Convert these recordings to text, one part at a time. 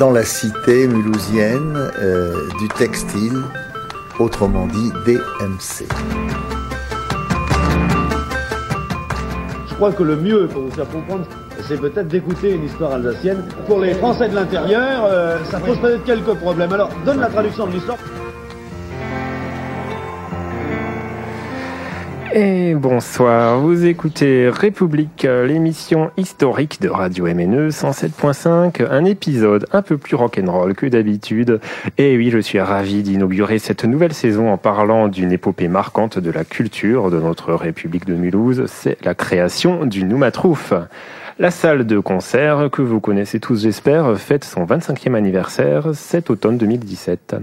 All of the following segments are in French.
dans la cité mulhousienne euh, du textile, autrement dit DMC. Je crois que le mieux pour vous faire comprendre, c'est peut-être d'écouter une histoire alsacienne. Pour les Français de l'intérieur, euh, ça pose peut-être quelques problèmes. Alors, donne la traduction de l'histoire. Et bonsoir, vous écoutez République, l'émission historique de Radio MNE 107.5, un épisode un peu plus rock'n'roll que d'habitude. Et oui, je suis ravi d'inaugurer cette nouvelle saison en parlant d'une épopée marquante de la culture de notre République de Mulhouse, c'est la création du Noumatrouf. La salle de concert, que vous connaissez tous j'espère, fête son 25e anniversaire cet automne 2017.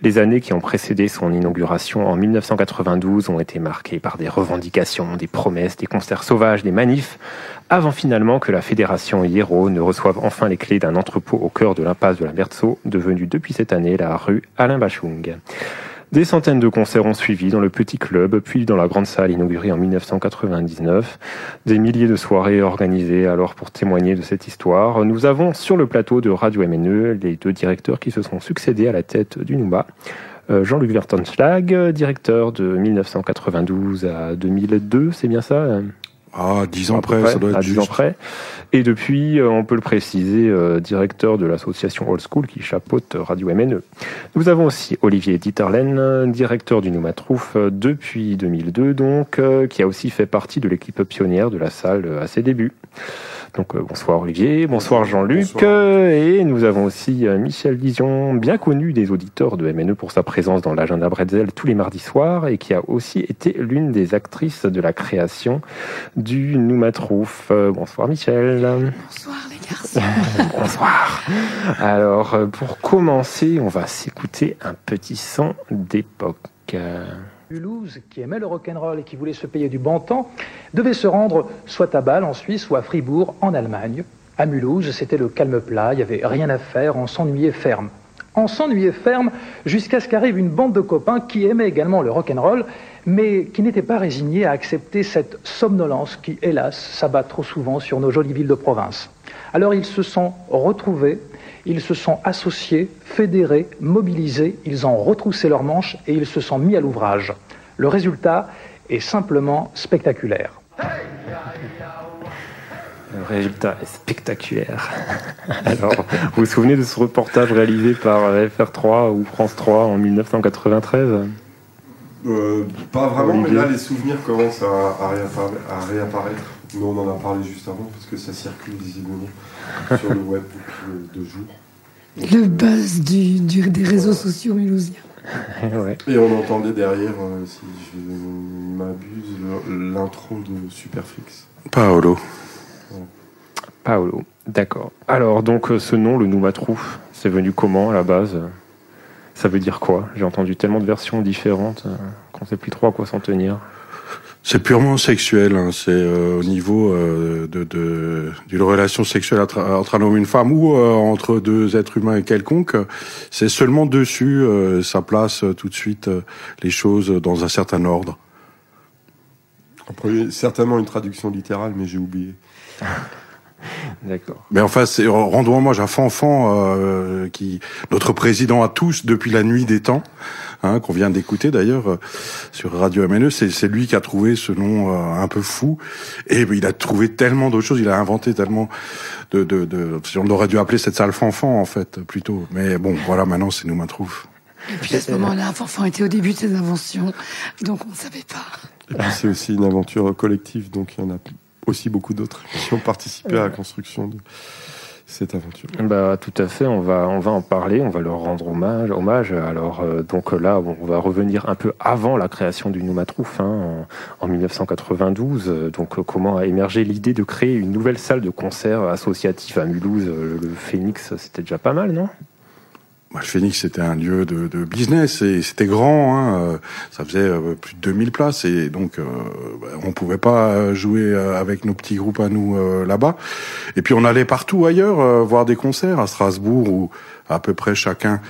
Les années qui ont précédé son inauguration en 1992 ont été marquées par des revendications, des promesses, des concerts sauvages, des manifs, avant finalement que la fédération Hiero ne reçoive enfin les clés d'un entrepôt au cœur de l'impasse de la Berceau, devenu depuis cette année la rue Alain Bachung. Des centaines de concerts ont suivi dans le petit club, puis dans la grande salle inaugurée en 1999. Des milliers de soirées organisées alors pour témoigner de cette histoire. Nous avons sur le plateau de Radio MNE les deux directeurs qui se sont succédés à la tête du Nouba. Euh, Jean-Luc Vertonschlag, directeur de 1992 à 2002, c'est bien ça ah, dix ans près, ça doit être dix ans près. Et depuis, euh, on peut le préciser, euh, directeur de l'association Old School qui chapeaute Radio MNE. Nous avlen aussi Olivier Dieterlen, directeur du Noumatrouf euh, depuis 2002, donc, qui a aussi fait partie de l'équipe pionnière de la salle à ses débuts. Donc euh, bonsoir Olivier, bonsoir Jean-Luc, et nous avons aussi Michel Dizion, bien connu des auditeurs de MNE pour sa présence dans l'agenda Bretzel tous les mardis soirs et qui a aussi été l'une des actrices de la création du Noumatrouf. Euh, bonsoir Michel. Bonsoir les garçons. bonsoir. Alors pour commencer, on va s'écouter un petit son d'époque. Mulhouse, qui aimait le rock'n'roll et qui voulait se payer du bon temps, devait se rendre soit à Bâle en Suisse, soit à Fribourg en Allemagne. À Mulhouse, c'était le calme plat, il n'y avait rien à faire, on s'ennuyait ferme. On s'ennuyait ferme jusqu'à ce qu'arrive une bande de copains qui aimaient également le rock'n'roll, mais qui n'étaient pas résignés à accepter cette somnolence qui, hélas, s'abat trop souvent sur nos jolies villes de province. Alors ils se sont retrouvés ils se sont associés, fédérés, mobilisés, ils ont retroussé leurs manches et ils se sont mis à l'ouvrage. Le résultat est simplement spectaculaire. Le résultat est spectaculaire. Alors, vous vous souvenez de ce reportage réalisé par FR3 ou France 3 en 1993 euh, Pas vraiment, mais là les souvenirs commencent à, réapparaître. Nous on en a parlé juste avant parce que ça circule visiblement sur le web depuis deux jours. Le buzz du, des réseaux sociaux mulhousiens. Et on entendait derrière, euh, si je m'abuse, l'intro de Superfix. Paolo. Paolo, d'accord. Alors, donc, euh, ce nom, le Noumatrouf, c'est venu comment à la base? Ça veut dire quoi? J'ai entendu tellement de versions différentes euh, qu'on ne sait plus trop à quoi s'en tenir. C'est purement sexuel. Hein. C'est euh, au niveau euh, de, de d'une relation sexuelle entre, un homme et une femme ou euh, entre deux êtres humains et quelconque. C'est seulement dessus, ça place tout de suite les choses dans un certain ordre. Après, certainement une traduction littérale, mais j'ai oublié. D'accord. Mais enfin, c'est rendons hommage à Fanfan, qui notre président à tous depuis la nuit des temps. Hein, qu'on vient d'écouter d'ailleurs euh, sur Radio MNE. C'est lui qui a trouvé ce nom euh, un peu fou. Et il a trouvé tellement d'autres choses, il a inventé tellement de... de, de on aurait dû appeler cette salle Fanfan, en fait, plutôt. Mais bon, voilà, maintenant, c'est nous trouve. Et puis à ce moment-là, Fanfan était au début de ses inventions, donc on ne savait pas. c'est aussi une aventure collective, donc il y en a aussi beaucoup d'autres qui ont participé à la construction de cette aventure. Bah, tout à fait, on va, on va en parler, on va leur rendre hommage. hommage. Alors, euh, donc là, on va revenir un peu avant la création du Noumatrouf, hein, en, 1992. Donc, comment a émergé l'idée de créer une nouvelle salle de concert associative à Mulhouse Le Phoenix, c'était déjà pas mal, non? Phoenix c'était un lieu de, business et c'était grand, hein, ça faisait plus de 2000 places et donc bah, on pouvait pas jouer avec nos petits groupes à nous là-bas. Et puis on allait partout ailleurs voir des concerts à Strasbourg ou à peu près chacun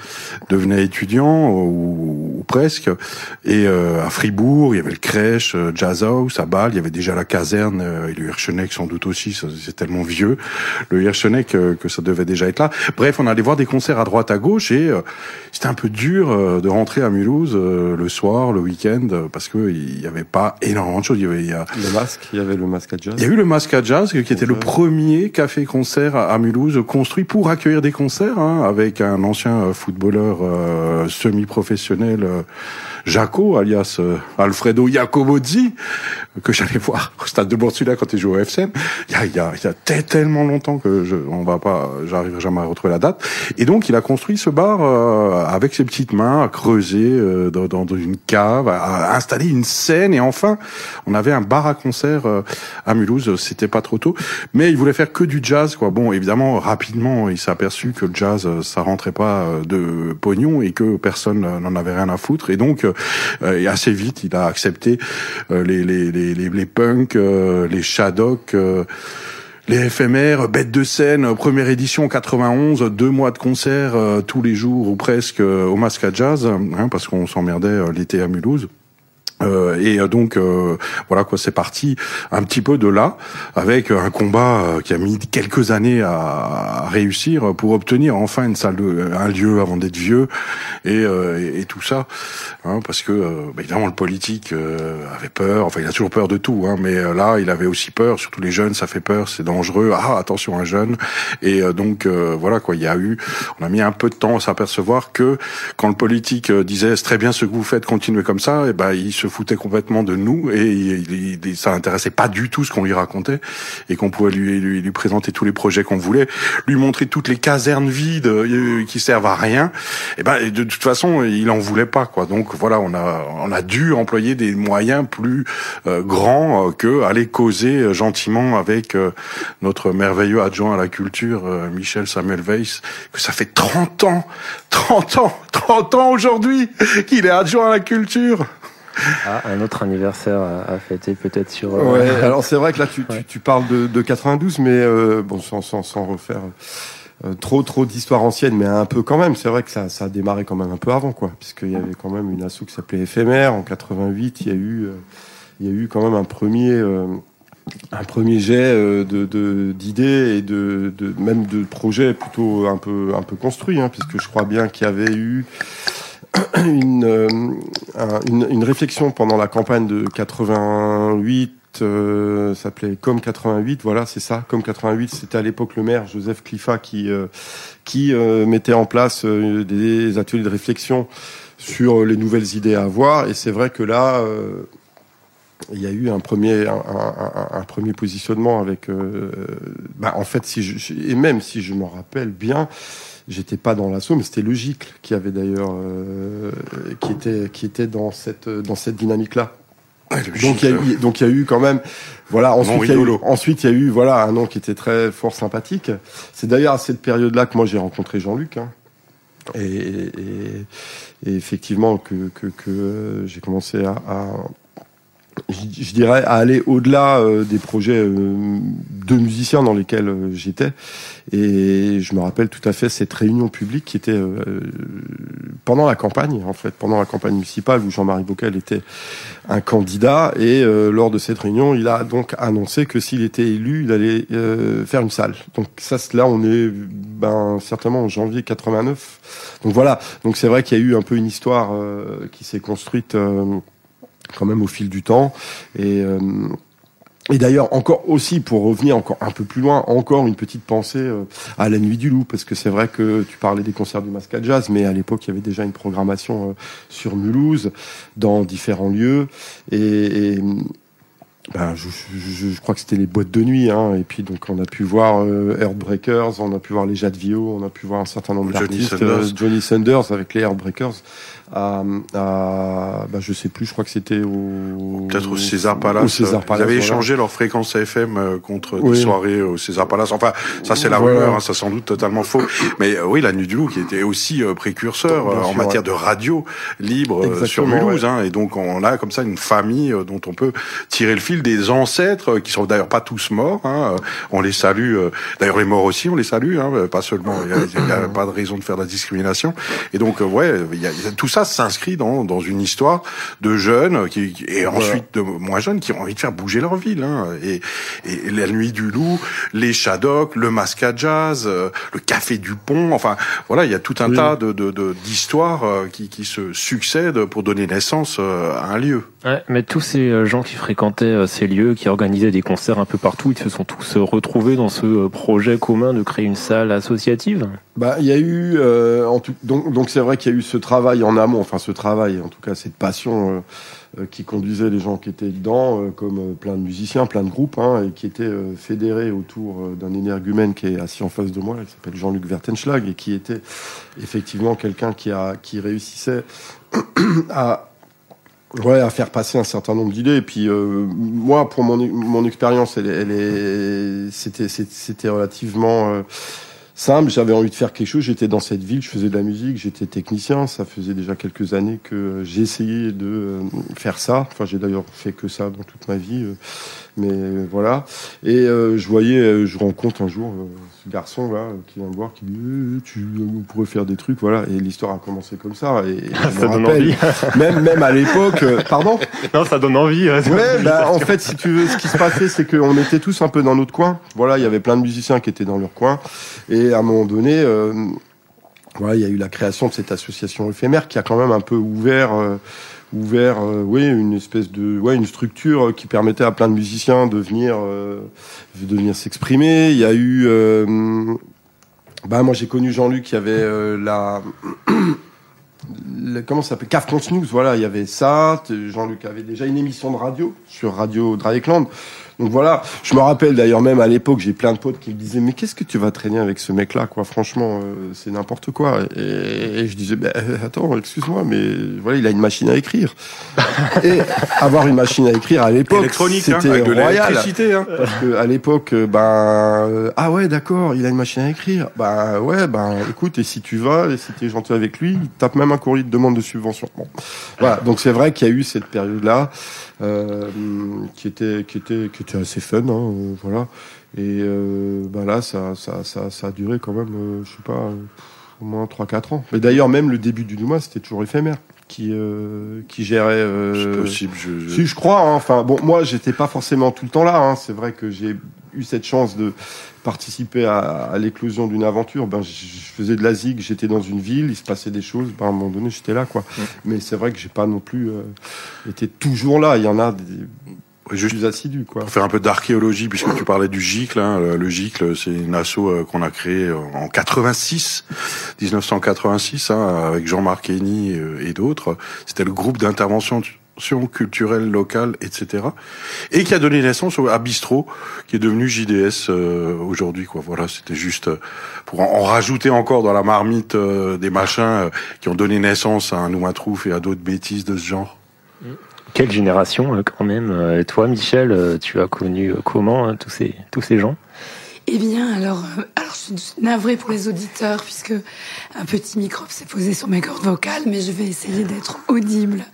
devenait étudiant ou, ou presque. Et euh, à Fribourg, il y avait le crèche, euh, Jazz House, à Bâle, il y avait déjà la caserne euh, et le Hirscheneck sans doute aussi, c'est tellement vieux, le Hirscheneck euh, que ça devait déjà être là. Bref, on allait voir des concerts à droite, à gauche et c'était un peu dur de rentrer à Mulhouse le soir, le week-end, parce que il y avait pas énormément de choses. Il y avait il y a... le masque, il y avait le masque à jazz. Il y a eu le masque à jazz qui était le premier café-concert à Mulhouse construit pour accueillir des concerts hein, avec avec un ancien euh, footballeur euh, semi-professionnel, euh, Jaco, alias Alfredo Jacobozzi, que j'allais voir au stade de Borsula quand il jouait au FCM. Il y a, y a, y a tellement longtemps que je, on va pas, j'arriverai jamais à retrouver la date. Et donc il a construit ce bar avec ses petites mains, à creuser dans, dans, une cave, à, installer une scène. Et enfin, on avait un bar à concert à Mulhouse. C'était pas trop tôt, mais il voulait faire que du jazz, quoi. Bon, évidemment, rapidement, il s'est aperçu que le jazz ça rentrait pas euh, de pognon et que personne n'en avait rien à foutre. Et donc, euh, et assez vite, il a accepté euh, les, les, les, les, punks, les shadocks, les éphémères, bêtes de scène, première édition 91, deux mois de concert tous les jours ou presque au Masca Jazz, hein, parce qu'on s'emmerdait l'été à Mulhouse. Euh, et euh, donc euh, voilà quoi, c'est parti un petit peu de là avec un combat qui a mis quelques années à, réussir pour obtenir enfin une salle, un lieu avant d'être vieux et, et, tout ça, hein, parce que bah, évidemment le politique avait peur, enfin il a toujours peur de tout, hein, mais là il avait aussi peur, surtout les jeunes, ça fait peur, c'est dangereux, ah attention un jeune, et donc voilà quoi, il y a eu, on a mis un peu de temps à s'apercevoir que quand le politique disait c'est très bien ce que vous faites, continuez comme ça, et ben il se foutait complètement de nous et ça intéressait pas du tout ce qu'on lui racontait et qu'on pouvait lui, lui, lui, présenter tous les projets qu'on voulait, lui montrer toutes les casernes vides euh, qui servent à rien. Et ben de toute façon, il en voulait pas quoi. Donc voilà, on a on a dû employer des moyens plus euh, grands euh, que aller causer euh, gentiment avec notre merveilleux adjoint à la culture Michel Samuel Weiss que ça fait 30 ans, 30 ans, 30 ans aujourd'hui qu'il est adjoint à la culture. Ah, un autre anniversaire à, fêter peut-être sur. Euh, ouais, alors c'est vrai que là tu, tu, tu parles de, de, 92, mais euh, bon sans, sans, sans refaire euh, trop trop d'histoires anciennes, mais un peu quand même. C'est vrai que ça, ça a démarré quand même un peu avant, quoi, puisqu'il y avait quand même une asso qui s'appelait Éphémère en 88. Il y a eu il y a eu quand même un premier un premier jet de d'idées et de, de, même de projets plutôt un peu un peu construits, hein, puisque je crois bien qu'il y avait eu une, euh, une, une, réflexion pendant la campagne de 88 euh, s'appelait Comme 88, voilà, c'est ça. Comme 88, c'était à l'époque le maire Joseph Cliffa qui euh, qui euh, mettait en place des ateliers de réflexion sur les nouvelles idées à avoir. Et c'est vrai que là, il y a eu un premier un, un, un premier positionnement avec. bah, en fait, si je, et même si je me rappelle bien j'étais pas dans l'assaut, mais c'était GICL qui avait d'ailleurs, euh, qui était, qui était dans cette, dans cette dynamique-là. donc il y a eu, donc il y a eu quand même, voilà. Ensuite il y a eu, ensuite il y a eu, voilà, un nom qui était très fort sympathique. C'est d'ailleurs à cette période-là que moi j'ai rencontré Jean-Luc. Hein. Et, et, et, effectivement que, que, que euh, j'ai commencé à, à je, dirais, à aller au-delà euh, des projets euh, de musiciens dans lesquels euh, j'étais. Et je me rappelle tout à fait cette réunion publique qui était pendant la campagne, en fait, pendant la campagne municipale où Jean-Marie Bockel était un candidat. Et lors de cette réunion, il a donc annoncé que s'il était élu, il allait faire une salle. Donc ça, là, on est ben, certainement en janvier 89. Donc voilà. Donc c'est vrai qu'il y a eu un peu une histoire qui s'est construite quand même au fil du temps. Et, euh, et d'ailleurs, encore aussi, pour revenir encore un peu plus loin, encore une petite pensée euh, à la Nuit du Loup, parce que c'est vrai que tu parlais des concerts du Masca Jazz, mais à l'époque, il y avait déjà une programmation euh, sur Mulhouse, dans différents lieux. Et, ben, je, je, je, crois que c'était les boîtes de nuit, hein, et puis donc on a pu voir euh, Heartbreakers, on a pu voir les Jadvio, on a pu voir un certain nombre d'artistes, euh, Johnny Sanders avec les Heartbreakers à, à bah, je sais plus, je crois que c'était au peut-être au César Palace. Au César Palace Ils avaient échangé leur fréquence FM euh, contre des soirées au César Palace. Enfin, ça c'est la rumeur, hein, ça sans doute totalement faux. Mais euh, oui, la Nuit du Loup qui était aussi euh, précurseur en matière de radio libre sur Mulhouse. Hein, et donc on a comme ça une famille dont on peut tirer le fil des ancêtres qui sont d'ailleurs pas tous morts. Hein, on les salue. d'ailleurs les morts aussi, on les salue. Hein, pas seulement. Il n'y a, a, pas de raison de faire de la discrimination. Et donc ouais, il y a, tout ça s'inscrit dans, dans une histoire de jeunes qui, et ensuite de moins jeunes qui ont envie de faire bouger leur ville. Hein. Et, et, la nuit du loup, les Shadocks, le Masca Jazz, euh, le Café du Pont. Enfin, voilà, il y a tout un tas de d'histoires de, euh, qui, qui se succèdent pour donner naissance euh, à un lieu. Ouais, mais tous ces gens qui fréquentaient ces lieux, qui organisaient des concerts un peu partout, ils se sont tous retrouvés dans ce projet commun de créer une salle associative? Bah, il y a eu en tout, donc donc c'est vrai qu'il y a eu ce travail en amont, enfin ce travail, en tout cas cette passion euh, qui conduisait les gens qui étaient dedans, euh, comme euh, plein de musiciens, plein de groupes, hein, et qui étaient fédérés autour d'un énergumène qui est assis en face de moi, qui s'appelle Jean-Luc Vertenschlag, et qui était effectivement quelqu'un qui, a, qui réussissait à Ouais, à faire passer un certain nombre d'idées. Et puis moi, pour mon, mon expérience, elle, elle est, c'était, c'était relativement simple. J'avais envie de faire quelque chose. J'étais dans cette ville, je faisais de la musique, j'étais technicien. Ça faisait déjà quelques années que j'ai essayé de euh, faire ça. Enfin, j'ai d'ailleurs fait que ça dans toute ma vie. Euh, mais euh, voilà. Et je voyais, je rencontre un jour ce garçon là qui vient me voir, qui dit eh, tu on pourrait faire des trucs, voilà. Et l'histoire a commencé comme ça. Et, ça donne envie. même même à l'époque, pardon? Non, ça donne envie. Ouais, bah, en fait, si tu veux, ce qui se passait, c'est qu'on était tous un peu dans notre coin. Voilà, il y avait plein de musiciens qui étaient dans leur coin. Et à un moment donné, euh, voilà, il y a eu la création de cette association éphémère qui a quand même un peu ouvert, euh, ouvert, euh, oui, une espèce de, ouais, une structure qui permettait à plein de musiciens de venir, de venir s'exprimer. Il y a eu, bah moi j'ai connu Jean-Luc, qui avait la comment ça s'appelle Caf News, voilà, il y avait ça. Jean-Luc avait déjà une émission de radio sur Radio Dragecland. Donc voilà, je me rappelle d'ailleurs même à l'époque, j'ai plein de potes qui me disaient mais qu'est-ce que tu vas traîner avec ce mec-là quoi Franchement, euh, c'est n'importe quoi. Et, je disais ben attends, excuse-moi, mais voilà, il a une machine à écrire. et avoir une machine à écrire à l'époque, hein, c'était hein, royal. Hein. Parce que à l'époque, euh, ben euh, ah ouais d'accord, il a une machine à écrire. Ben ouais, ben écoute, et si tu vas, et si t'es gentil avec lui, il tape même un courrier de demande de subvention. Bon, voilà. Donc c'est vrai qu'il y a eu cette période-là. Euh, qui était qui était qui était assez fun, hein, euh, voilà. Et euh, bah là, ça, ça, ça, ça, a duré quand même, je sais pas, au moins 3-4 ans. Mais d'ailleurs, même le début du Nouma, c'était toujours éphémère qui euh, qui gérait. Euh, possible. Je, Si je crois. Hein. Enfin bon, moi j'étais pas forcément tout le temps là. Hein. C'est vrai que j'ai eu cette chance de participer à, à l'éclosion d'une aventure. Ben je, faisais de la zig, j'étais dans une ville, il se passait des choses. Ben, à un moment donné, j'étais là quoi. Mais c'est vrai que j'ai pas non plus euh, été toujours là. Il y en a des Juste assidu, quoi. Pour faire un peu d'archéologie, puisque tu parlais du GICLE, hein, le GICLE, c'est une asso euh, qu'on a créé en 86, 1986, hein, avec Jean-Marc Henny euh, et d'autres. C'était le groupe d'intervention culturelle locale, etc. Et qui a donné naissance à Bistro, qui est devenu JDS euh, aujourd'hui. Quoi. Voilà, c'était juste pour en, rajouter encore dans la marmite des machins qui ont donné naissance à un Noumatrouf et à d'autres bêtises de ce genre. Mm. Quelle génération euh, quand même euh, Toi, Michel, euh, tu as connu comment hein, tous ces tous ces gens? Eh bien, alors, alors je suis navrée pour les auditeurs puisque un petit microbe s'est posé sur mes cordes vocales, mais je vais essayer d'être audible.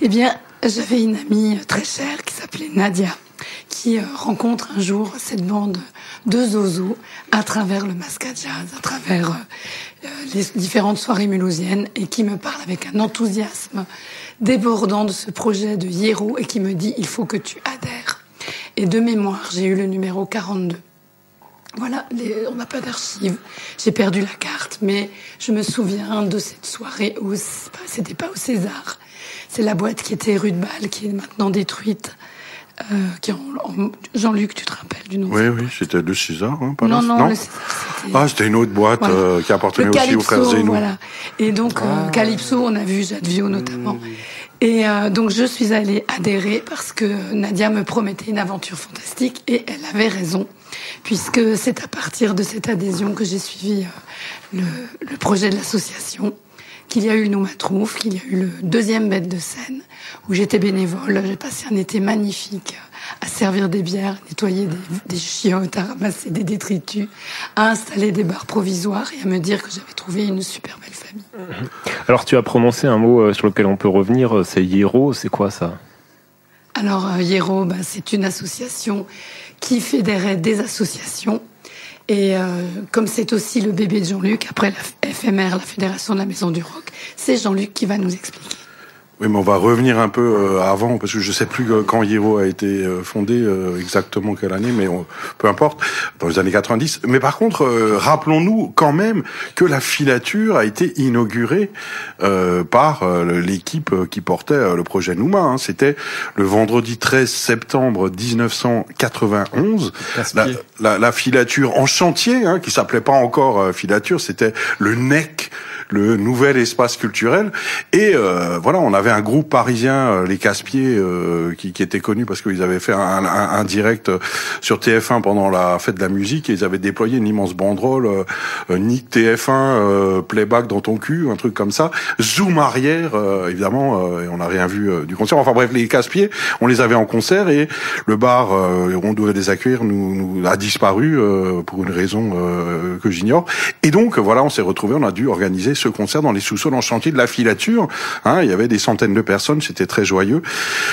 Eh bien, j'avais une amie très chère qui s'appelait Nadia, qui rencontre un jour cette bande de zozo à travers le masca jazz, à travers les différentes soirées mulhousiennes, et qui me parle avec un enthousiasme débordant de ce projet de Hiero et qui me dit il faut que tu adhères. Et de mémoire, j'ai eu le numéro 42. Voilà, on n'a pas d'archives. J'ai perdu la carte, mais je me souviens de cette soirée où c'était pas au César. C'est la boîte qui était rue de Balle, qui est maintenant détruite. Euh, qui en, en- Jean-Luc, tu te rappelles du nom Oui, oui, c'était de César, hein, pas Non, non, le César, c'était- Ah, c'était une autre boîte Voilà. euh, qui appartenait le aussi aux frères Calypso, Zeno. voilà. Et donc euh, Calypso, on a vu Jadvio notamment. Et euh, donc je suis allée adhérer parce que Nadia me promettait une aventure fantastique et elle avait raison, puisque c'est à partir de cette adhésion que j'ai suivi euh, le, le projet de l'association, qu'il y a eu Nous Trouve, qu'il y a eu le deuxième bête de scène, où j'étais bénévole. J'ai passé un été magnifique à servir des bières, à nettoyer des, des chiottes, à ramasser des détritus, à installer des bars provisoires et à me dire que j'avais trouvé une super belle famille. Alors tu as prononcé un mot euh, sur lequel on peut revenir, euh, c'est hiero, c'est quoi ça? Alors, euh, Hiero, ben, c'est une association qui fédérait des associations. Et euh, comme c'est aussi le bébé de Jean-Luc, après la FMR, la Fédération de la Maison du Rock, c'est Jean-Luc qui va nous expliquer. Oui, mais on va revenir un peu euh, avant, parce que je sais plus quand Hiro a été euh, fondé, euh, exactement quelle année, mais on- peu importe, dans les années 90. Mais par contre, rappelons-nous quand même que la filature a été inaugurée par l'équipe qui portait le projet Nouma. hein. C'était le vendredi 13 septembre 1991. La, la, la filature en chantier, hein, qui s'appelait pas encore filature, c'était le NEC, le nouvel espace culturel. Et euh, voilà, on avait un groupe parisien, euh, les Casse-Pieds, euh, qui, qui était connu parce qu'ils avaient fait un, un, un direct euh, sur TF1 pendant la fête de la musique et ils avaient déployé une immense banderole, euh, Nick TF1, euh, playback dans ton cul, un truc comme ça. Zoom arrière, évidemment, et on n'a rien vu du concert. Enfin bref, les Casse-Pieds, on les avait en concert et le bar où on devait les accueillir nous, nous a disparu pour une raison que j'ignore. Et donc voilà, on s'est retrouvé, on a dû organiser ce concert dans les sous-sols en chantier de la filature. Hein, il y avait des centaines de personnes, c'était très joyeux.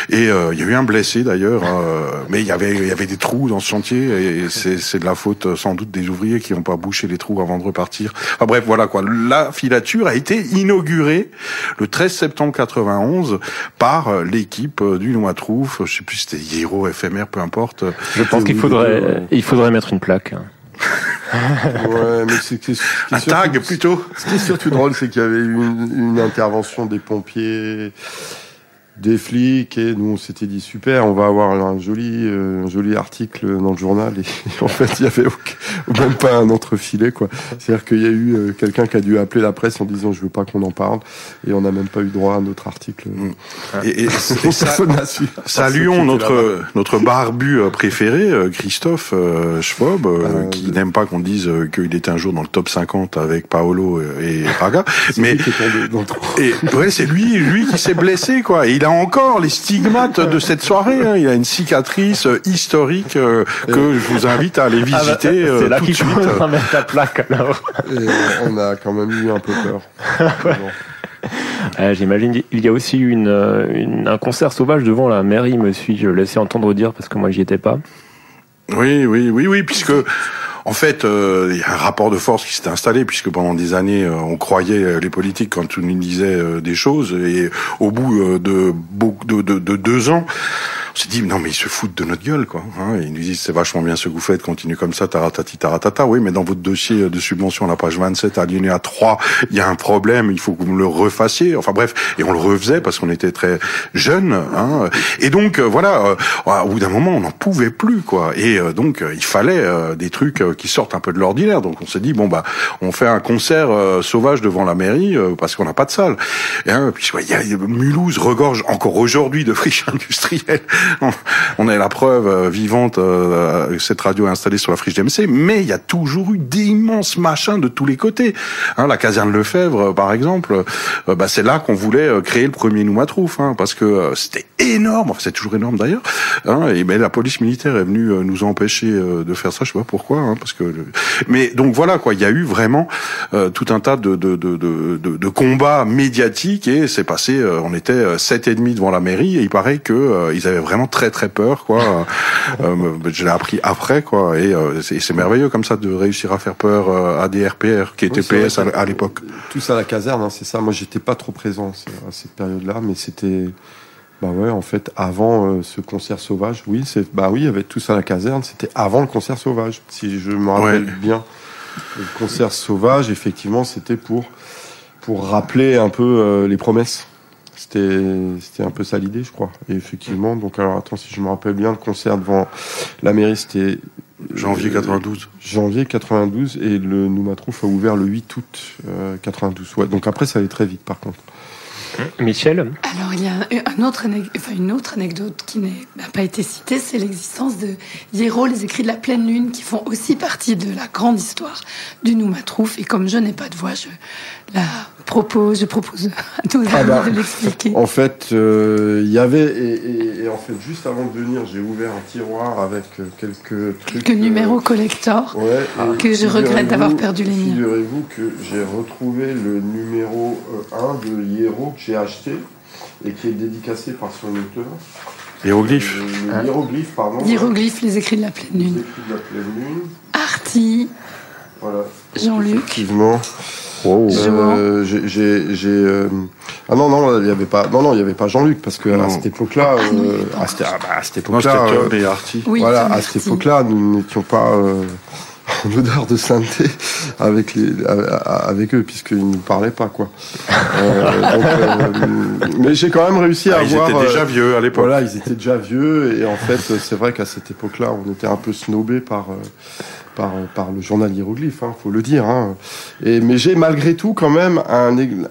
Et euh, il y a eu un blessé d'ailleurs, euh, mais il y avait il y avait des trous dans ce chantier et c'est de la faute euh, sans doute des ouvriers qui n'ont pas bouché les trous avant de repartir. Enfin bref, voilà quoi. La filature a été inaugurée le 13 septembre 91 par euh, l'équipe euh, du Noix-Trouf, je sais plus si c'était Hiero, FMR, peu importe. Je pense qu'il oui, faudrait, il faudrait mettre une plaque. Ouais, mais c'est c'est- ce qui est Un surtout- tag plutôt. Ce qui est surtout drôle, c'est qu'il y avait eu une, une intervention des pompiers, des flics, et nous on s'était dit super, on va avoir un joli, euh, un joli article dans le journal. Et, en fait, il y avait aucun- même pas un entrefilet, quoi. C'est-à-dire qu'il y a eu euh, quelqu'un qui a dû appeler la presse en disant je veux pas qu'on en parle, et on n'a même pas eu droit à notre article. Et, et- et ça, Personne n'a su. Saluons notre notre barbu euh, préféré, euh, Christophe euh, Schwab, euh, Euh, qui n'aime pas qu'on dise qu'il était un jour dans le top 50 avec Paolo et Raga. C'est Mais lui qui est tombé dans le trou. et ouais, c'est lui, lui qui s'est blessé quoi. Et il a encore les stigmates de cette soirée. hein. Il a une cicatrice euh, historique euh, que je vous invite à aller visiter euh, c'est là tout de suite. mettre la plaque alors. Et on a quand même eu un peu peur. Bon. Euh, J'imagine il y a aussi eu une, euh, une- un concert sauvage devant la mairie, me suis-je laissé entendre dire parce que moi j'y étais pas. Oui, oui, oui, oui, puisque en fait, euh, il y a un rapport de force qui s'est installé, puisque pendant des années, euh, on croyait euh, les politiques quand on nous disait des choses, et au bout de, de, de, de deux ans, s'est dit non mais ils se foutent de notre gueule quoi. Hein, ils nous disent c'est vachement bien ce que vous faites, continuez comme ça, taratati taratata. Oui, mais dans votre dossier de subvention à la page 27, alinéa 3, il y a un problème, il faut que vous le refassiez. Enfin bref, et on le refaisait parce qu'on était très jeunes. Hein, et donc euh, voilà, euh, au bout d'un moment, on n'en pouvait plus quoi. Et euh, donc euh, il fallait euh, des trucs euh, qui sortent un peu de l'ordinaire. Donc on s'est dit bon bah on fait un concert euh, sauvage devant la mairie euh, parce qu'on n'a pas de salle. Et, hein, puis il y a, Mulhouse regorge encore aujourd'hui de friches industrielles. On, a la preuve euh, vivante. euh, cette radio est installée sur la friche d'MC, mais il y a toujours eu d'immenses machins de tous les côtés. Hein, la caserne Lefebvre, euh, par exemple, euh, bah, c'est là qu'on voulait euh, créer le premier Noumatrouf, hein, parce que euh, c'était énorme. Enfin, c'est toujours énorme d'ailleurs. Hein, et mais la police militaire est venue euh, nous empêcher euh, de faire ça. Je sais pas pourquoi, hein, parce que. Mais donc voilà quoi. Il y a eu vraiment euh, tout un tas de de de de, de, combats médiatiques et c'est passé. euh, on était euh, sept et demi devant la mairie et il paraît que euh, ils avaient vraiment très très peur quoi. Euh, je l'ai appris après quoi et euh, c'est merveilleux comme ça de réussir à faire peur euh, à des RPR qui étaient Oui, PS à, que- à l'époque. Tout ça à la caserne, hein, c'est ça. Moi, j'étais pas trop présent à cette période-là, mais c'était, bah ouais, en fait, avant euh, ce concert sauvage. Oui, c'est, bah oui, il y avait tous à la caserne. C'était avant le concert sauvage, si je me rappelle Ouais. bien. Le concert sauvage, effectivement, c'était pour pour rappeler un peu euh, les promesses. C'était c'était un peu ça l'idée, je crois. Et effectivement, donc alors attends, si je me rappelle bien, le concert devant la mairie, c'était Janvier 92. janvier 92 et le Noumatrouf a ouvert le 8 août euh, 92. Ouais, donc après ça allait très vite par contre. Michel Alors, il y a un autre enfin, une autre anecdote qui n'est- n'a pas été citée, c'est l'existence de Hiero, les écrits de la pleine lune, qui font aussi partie de la grande histoire du Noumatrouf. Et comme je n'ai pas de voix, je la propose, je propose à nos Ah bah, de l'expliquer. En fait, euh, il y avait et, et- et en fait juste avant de venir, j'ai ouvert un tiroir avec euh, quelques trucs. Quelques euh, numéros collector. Ouais, que je regrette d'avoir perdu les miens. Figurez-vous que j'ai retrouvé le numéro euh, 1 de Hiero que j'ai acheté et qui est dédicacé par son auteur. Hiéroglyphe. Le hiéroglyphe, pardon. Hiéroglyphe, les écrits de la pleine Les lune. écrits de la pleine lune. Artie, Voilà. Jean-Luc. Effectivement. Oh. Euh, j'ai, j'ai, j'ai, euh, ah non non il y avait pas non non il y avait pas Jean-Luc parce que à cette époque-là Ah y euh, à cette, ah bah, à cette époque-là euh. Oui, voilà à cette époque-là nous n'étions pas euh, en odeur de sainteté avec les avec eux puisqu'ils nous parlaient pas quoi Euh, donc, euh, mais j'ai quand même réussi à Ah, ils avoir étaient déjà euh, vieux à l'époque. voilà, ils étaient déjà vieux et en fait, c'est vrai qu'à cette époque-là, on était un peu snobé par euh, par le journal hiéroglyphe, hein, faut le dire. Hein. Mais j'ai malgré tout quand même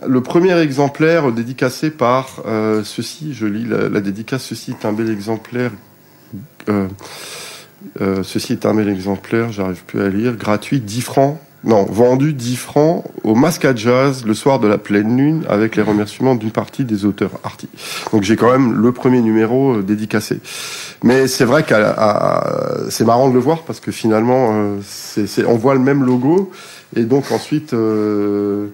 le premier exemplaire dédicacé par euh, ceci. Je lis la, la dédicace. Ceci est un bel exemplaire. Euh, euh, ceci est un bel exemplaire. J'arrive plus à lire. Gratuit, 10 francs. Non, vendu 10 francs au Masque à Jazz le soir de la pleine lune avec les remerciements d'une partie des auteurs arty. Donc j'ai quand même le premier numéro euh, dédicacé. Mais c'est vrai que c'est marrant de le voir parce que finalement, euh, c'est- on voit le même logo. Et donc ensuite, euh,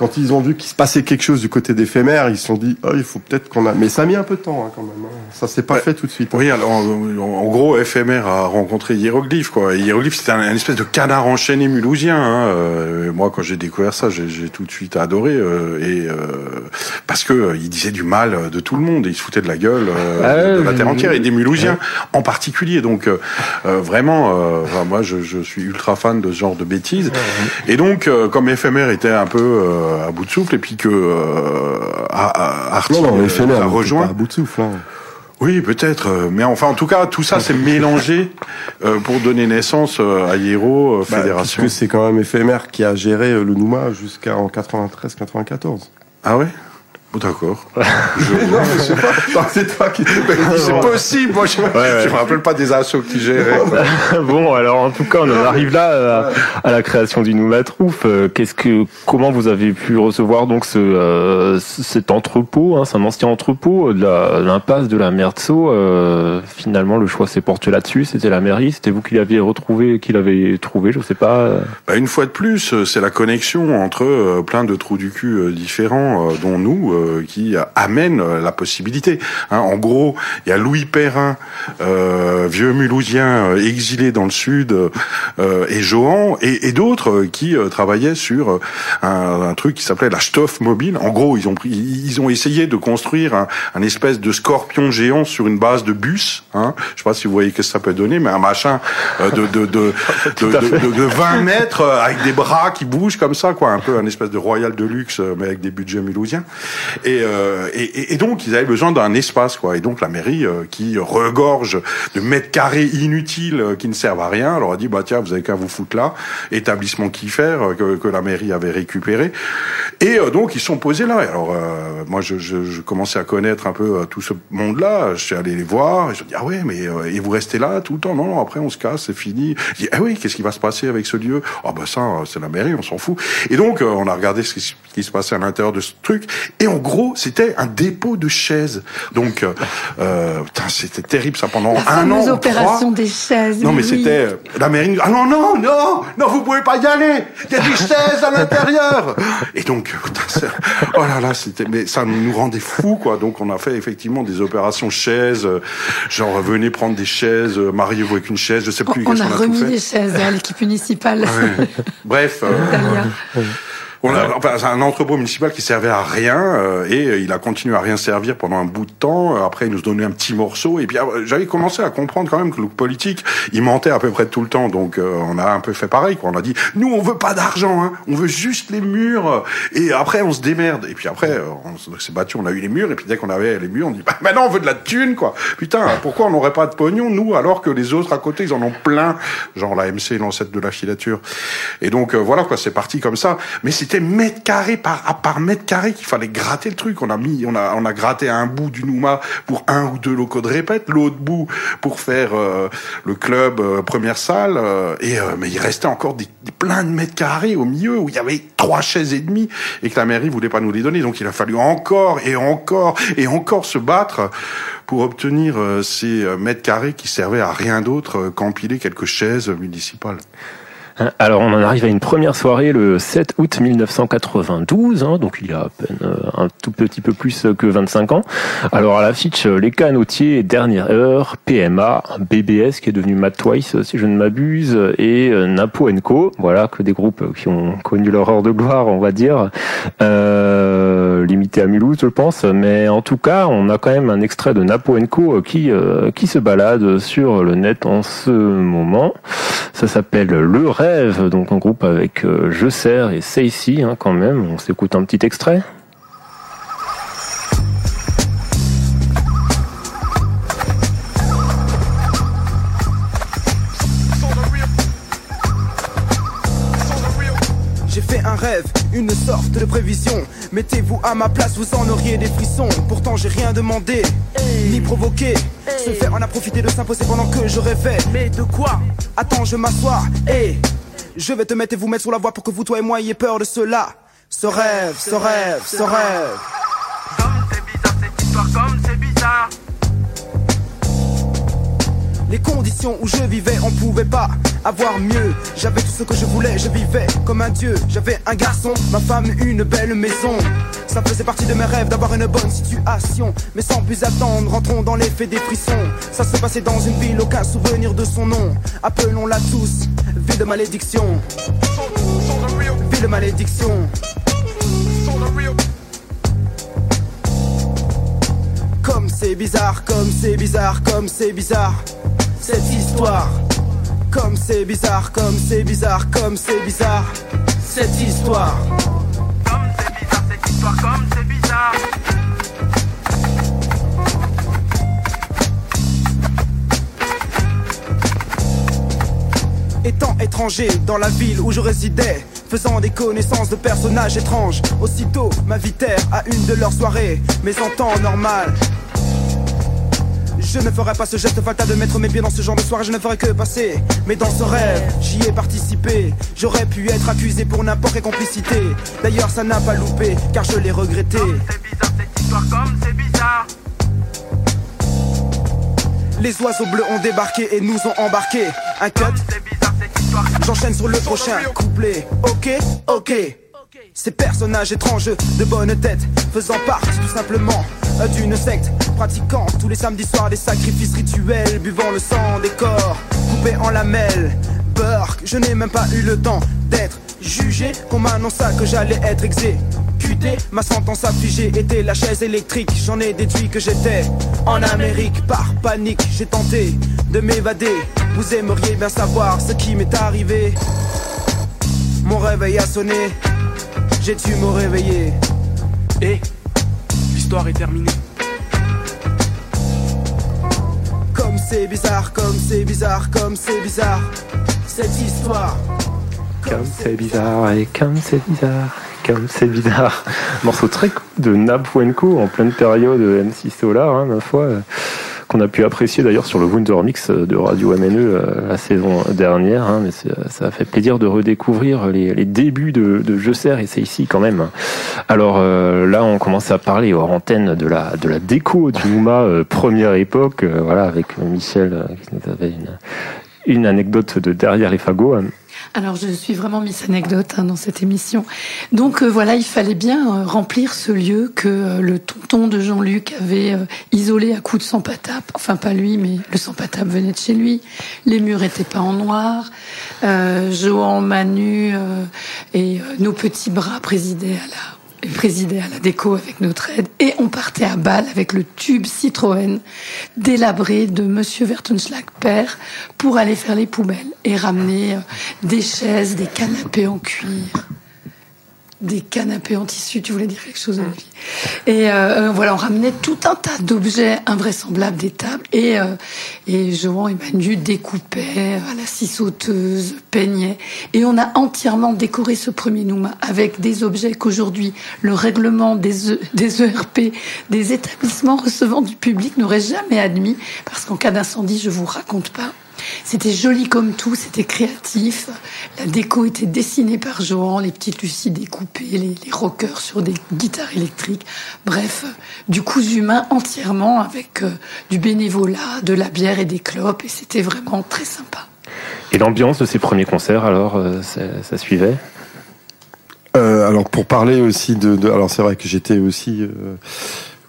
quand ils ont vu qu'il se passait quelque chose du côté d'éphémère, ils se sont dit, oh, il faut peut-être qu'on a... Mais ça a mis un peu de temps hein, quand même. hein. Ça s'est pas Ouais. fait tout de suite. hein. Oui, alors en, en gros, FMR a rencontré Hiéroglyphe, quoi. Hiéroglyphe, c'était un, un espèce de canard enchaîné mulhousien. Hein. Euh, moi, quand j'ai découvert ça, j'ai tout de suite adoré. euh, et euh, parce que euh, il disait du mal de tout le monde, et il se foutait de la gueule euh, Ah de la terre entière et des Mulhousiens en particulier. Donc, euh, euh, vraiment, euh, enfin, moi, je, je suis ultra fan de ce genre de bêtises. Et donc, euh, comme FMR était un peu euh, à bout de souffle, et puis que euh, à, à- Artie Non, non, euh, a rejoint. pas à bout de souffle. hein. Oui, peut-être. euh, Mais enfin, en tout cas, tout ça s'est mélangé euh, pour donner naissance euh, à Hiero euh, Bah, Fédération. puisque c'est quand même éphémère qui a géré euh, le Nouma jusqu'en 93-94. Ah ouais? Bon, D'accord. non, mais je sais pas. C'est toi qui. C'est possible. Moi, je, je me rappelle pas des assauts que tu gérais. bon, alors en tout cas, on en arrive là euh, à, à la création du Noumatrouf. Euh, Qu'est-ce que, comment vous avez pu recevoir donc ce, euh, cet entrepôt, hein, c'est un ancien entrepôt de la- l'impasse de la Merceau. Euh, finalement, le choix s'est porté là-dessus. C'était la mairie. C'était vous qui l'aviez retrouvé, qui l'avez trouvé. Je sais pas. Bah, une fois de plus, c'est la connexion entre plein de trous du cul différents, dont nous, euh, qui euh, amène euh, la possibilité. Hein, en gros, il y a Louis Perrin, euh, vieux Mulhousien exilé dans le sud, euh, et Johan, et, et d'autres qui euh, travaillaient sur un, un truc qui s'appelait la Stoff mobile. En gros, ils ont pris, ils ont essayé de construire un, un espèce de scorpion géant sur une base de bus. Hein. Je sais pas si vous voyez ce que ça peut donner, mais un machin de de de, de, de, de- de 20 mètres avec des bras qui bougent comme ça, quoi, un peu un espèce de royal de luxe, mais avec des budgets mulhousiens. Et, euh, et, et- et donc ils avaient besoin d'un espace, quoi. Et donc la mairie euh, qui regorge de mètres carrés inutiles euh, qui ne servent à rien, leur a dit bah tiens vous avez qu'à vous foutre là, établissement Kiffer euh, que, que la mairie avait récupéré. Et donc ils sont posés là. Et alors euh, moi je, je, je commençais à connaître un peu tout ce monde-là. Je suis allé les voir. Et je dis ah ouais mais euh, et vous restez là tout le temps? Non non après on se casse c'est fini. Je dis ah oui qu'est-ce qui va se passer avec ce lieu? Ah bah ça c'est la mairie on s'en fout. Et donc on a regardé ce qui, ce qui se passait à l'intérieur de ce truc. Et en gros c'était un dépôt de chaises. Donc euh, euh, putain, c'était terrible ça pendant La un an. opération trois. des chaises. Non mais oui. c'était euh, la mairie. Ah non non non non vous pouvez pas y aller. Il y a des chaises à l'intérieur. Et donc putain, oh là là c'était mais ça nous rendait fous quoi. Donc on a fait effectivement des opérations chaises. Genre venez prendre des chaises, mariez-vous avec une chaise. Je sais On, plus. on qu'est-ce a remis des chaises à l'équipe municipale Ouais. Bref. euh. On a, enfin, c'est un entrepôt municipal qui servait à rien euh, et il a continué à rien servir pendant un bout de temps. Euh, Après, il nous donnait un petit morceau et puis euh, j'avais commencé à comprendre quand même que le politique, il mentait à peu près tout le temps. Donc euh, on a un peu fait pareil. Quoi. On a dit, nous, on veut pas d'argent, hein. on veut juste les murs. Et après, on se démerde. Et puis après, euh, on s'est battu, on a eu les murs. Et puis dès qu'on avait les murs, on dit, bah maintenant, on veut de la thune, quoi. Putain, pourquoi on n'aurait pas de pognon, nous, alors que les autres à côté, ils en ont plein. Genre la MC, l'ancêtre de la filature. Et donc euh, voilà, quoi. C'est parti comme ça. Mais c'était mètre carré par par mètre carré qu'il fallait gratter le truc. On a mis, on a, on a gratté un bout du Nouma pour un ou deux locaux de répète, l'autre bout pour faire euh, le club euh, première salle. euh, et euh, mais il restait encore des, des plein de mètres carrés au milieu où il y avait trois chaises et demie et que la mairie voulait pas nous les donner. Donc il a fallu encore et encore et encore se battre pour obtenir euh, ces euh, mètres carrés qui servaient à rien d'autre qu'empiler quelques chaises municipales. Hein, Alors on en arrive à une première soirée le 7 août 1992, hein, donc il y a à peine euh, un tout petit peu plus que 25 ans. Alors à l'affiche, euh, les canotiers, Dernière Heure, PMA, BBS qui est devenu Matt Twice si je ne m'abuse, et euh, Napo voilà que des groupes qui ont connu leur heure de gloire on va dire, euh, limité à Mulhouse je pense, mais en tout cas on a quand même un extrait de Napo Co qui, euh, qui se balade sur le net en ce moment. Ça s'appelle Le Rêve, donc un groupe avec euh, Je Sers et Seissi hein, quand même. On s'écoute un petit extrait. Une sorte de prévision. Mettez-vous à ma place, vous en auriez des frissons. Pourtant, j'ai rien demandé, ni provoqué. Ce fait en a profité de s'imposer pendant que je rêvais. Mais de quoi? Attends, je m'assois. Et je vais te mettre et vous mettre sur la voie pour que vous, toi et moi, ayez peur de cela. Ce rêve, ce rêve, ce rêve. Comme c'est bizarre cette histoire, comme c'est bizarre. Les conditions où je vivais, on pouvait pas avoir mieux. J'avais tout ce que je voulais, je vivais comme un dieu. J'avais un garçon, ma femme, une belle maison. Ça faisait partie de mes rêves d'avoir une bonne situation. Mais sans plus attendre, rentrons dans l'effet des frissons. Ça se passait dans une ville, aucun souvenir de son nom. Appelons-la tous, ville de malédiction. Ville de malédiction. Comme c'est bizarre, comme c'est bizarre, comme c'est bizarre. Cette histoire. Comme c'est bizarre, comme c'est bizarre, comme c'est bizarre. Cette histoire. Comme c'est bizarre cette histoire, comme c'est bizarre. Étant étranger dans la ville où je résidais, faisant des connaissances de personnages étranges, aussitôt m'invitèrent à une de leurs soirées, mais en temps normal. Je ne ferai pas ce geste fatal de mettre mes pieds dans ce genre de soirée, je ne ferai que passer. Mais dans ce rêve, j'y ai participé. J'aurais pu être accusé pour n'importe quelle complicité. D'ailleurs, ça n'a pas loupé, car je l'ai regretté. C'est bizarre cette histoire, comme c'est bizarre. Les oiseaux bleus ont débarqué et nous ont embarqués. Un cut. J'enchaîne sur le prochain couplet. Ok, ok. Ces personnages étranges de bonne tête, faisant partie tout simplement d'une secte, pratiquant tous les samedis soirs des sacrifices rituels, buvant le sang des corps, coupés en lamelles. Burke, je n'ai même pas eu le temps d'être jugé, qu'on m'annonça que j'allais être exécuté. Ma sentence affligée était la chaise électrique, j'en ai déduit que j'étais en Amérique. Par panique, j'ai tenté de m'évader. Vous aimeriez bien savoir ce qui m'est arrivé. Mon réveil a sonné, j'ai dû me réveiller. Et l'histoire est terminée. Comme c'est bizarre, comme c'est bizarre, comme c'est bizarre. Cette histoire. Comme c'est bizarre et comme c'est bizarre, comme c'est bizarre. Morceau très cool de Nab Wenko en pleine période MC Solar, hein, ma foi, qu'on a pu apprécier d'ailleurs sur le Wunder Mix de Radio MNE euh, la saison dernière. hein, mais ça a fait plaisir de redécouvrir les, les débuts de, de Je Sers et c'est ici quand même. Alors euh, là, on commence à parler hors antenne de la, de la déco du Nouma euh, première époque, euh, voilà, avec Michel euh, qui nous avait une, une anecdote de derrière les fagots. hein. Alors je suis vraiment Miss Anecdote hein, dans cette émission. Donc euh, voilà, il fallait bien euh, remplir ce lieu que euh, le tonton de Jean-Luc avait isolé à coups de sans patap. Enfin pas lui, mais le sans patap venait de chez lui. Les murs étaient pas en noir. Johan, Manu et nos petits bras présidaient à la présidait à la déco avec notre aide et on partait à Bâle avec le tube Citroën délabré de Monsieur Vertenschlag père pour aller faire les poubelles et ramener euh, des chaises, des canapés en cuir des canapés en tissu, tu voulais dire quelque chose, Olivier. Et euh, euh, voilà, on ramenait tout un tas d'objets invraisemblables des tables. Et, euh, et Johan et Manu découpaient à la scie sauteuse, peignaient. Et on a entièrement décoré ce premier Nouma avec des objets qu'aujourd'hui, le règlement des, e, des ERP, des établissements recevant du public n'aurait jamais admis. Parce qu'en cas d'incendie, je vous raconte pas, c'était joli comme tout, c'était créatif. La déco était dessinée par Johan, les petites Lucies découpées, les, rockers sur des guitares électriques. Bref, du cousu humain entièrement avec euh, du bénévolat, de la bière et des clopes. Et c'était vraiment très sympa. Et l'ambiance de ces premiers concerts, alors, euh, ça, suivait? Euh, alors pour parler aussi de, alors c'est vrai que j'étais aussi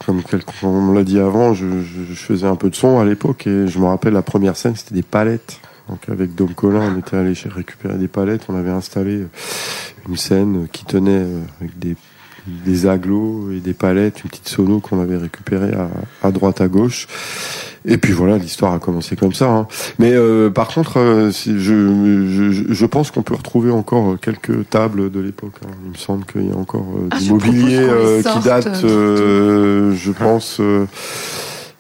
comme me l'a dit avant, je, faisais un peu de son à l'époque et je me rappelle la première scène, c'était des palettes. Donc avec Dom Collin, on était allé récupérer des palettes, on avait installé une scène qui tenait euh, avec des, des aglos et des palettes, une petite sono qu'on avait récupérée à, droite à gauche. Et puis voilà, l'histoire a commencé comme ça. Hein. Mais euh, par contre, euh, je, je, je, pense qu'on peut retrouver encore quelques tables de l'époque. Hein. Il me semble qu'il y a encore euh, ah, du mobilier euh, qui date, je pense,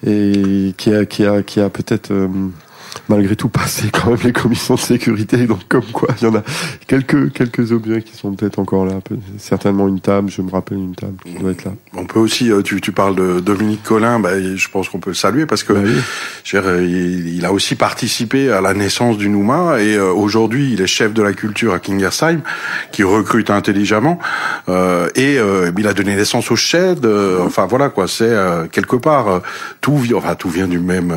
et qui a, qui a, qui a peut-être malgré tout passer quand même les commissions de sécurité. Donc comme quoi, il y en a quelques quelques objets qui sont peut-être encore là. Certainement une table. Je me rappelle une table qui doit être là. On peut aussi. Euh, tu, tu parles de Dominique Collin. Bah, je pense qu'on peut le saluer parce que bah il, a aussi participé à la naissance du Nouma et euh, aujourd'hui il est chef de la culture à Kingersheim qui recrute intelligemment euh, et il a donné naissance au Shed. enfin voilà quoi. C'est quelque part tout vient. Enfin tout vient du même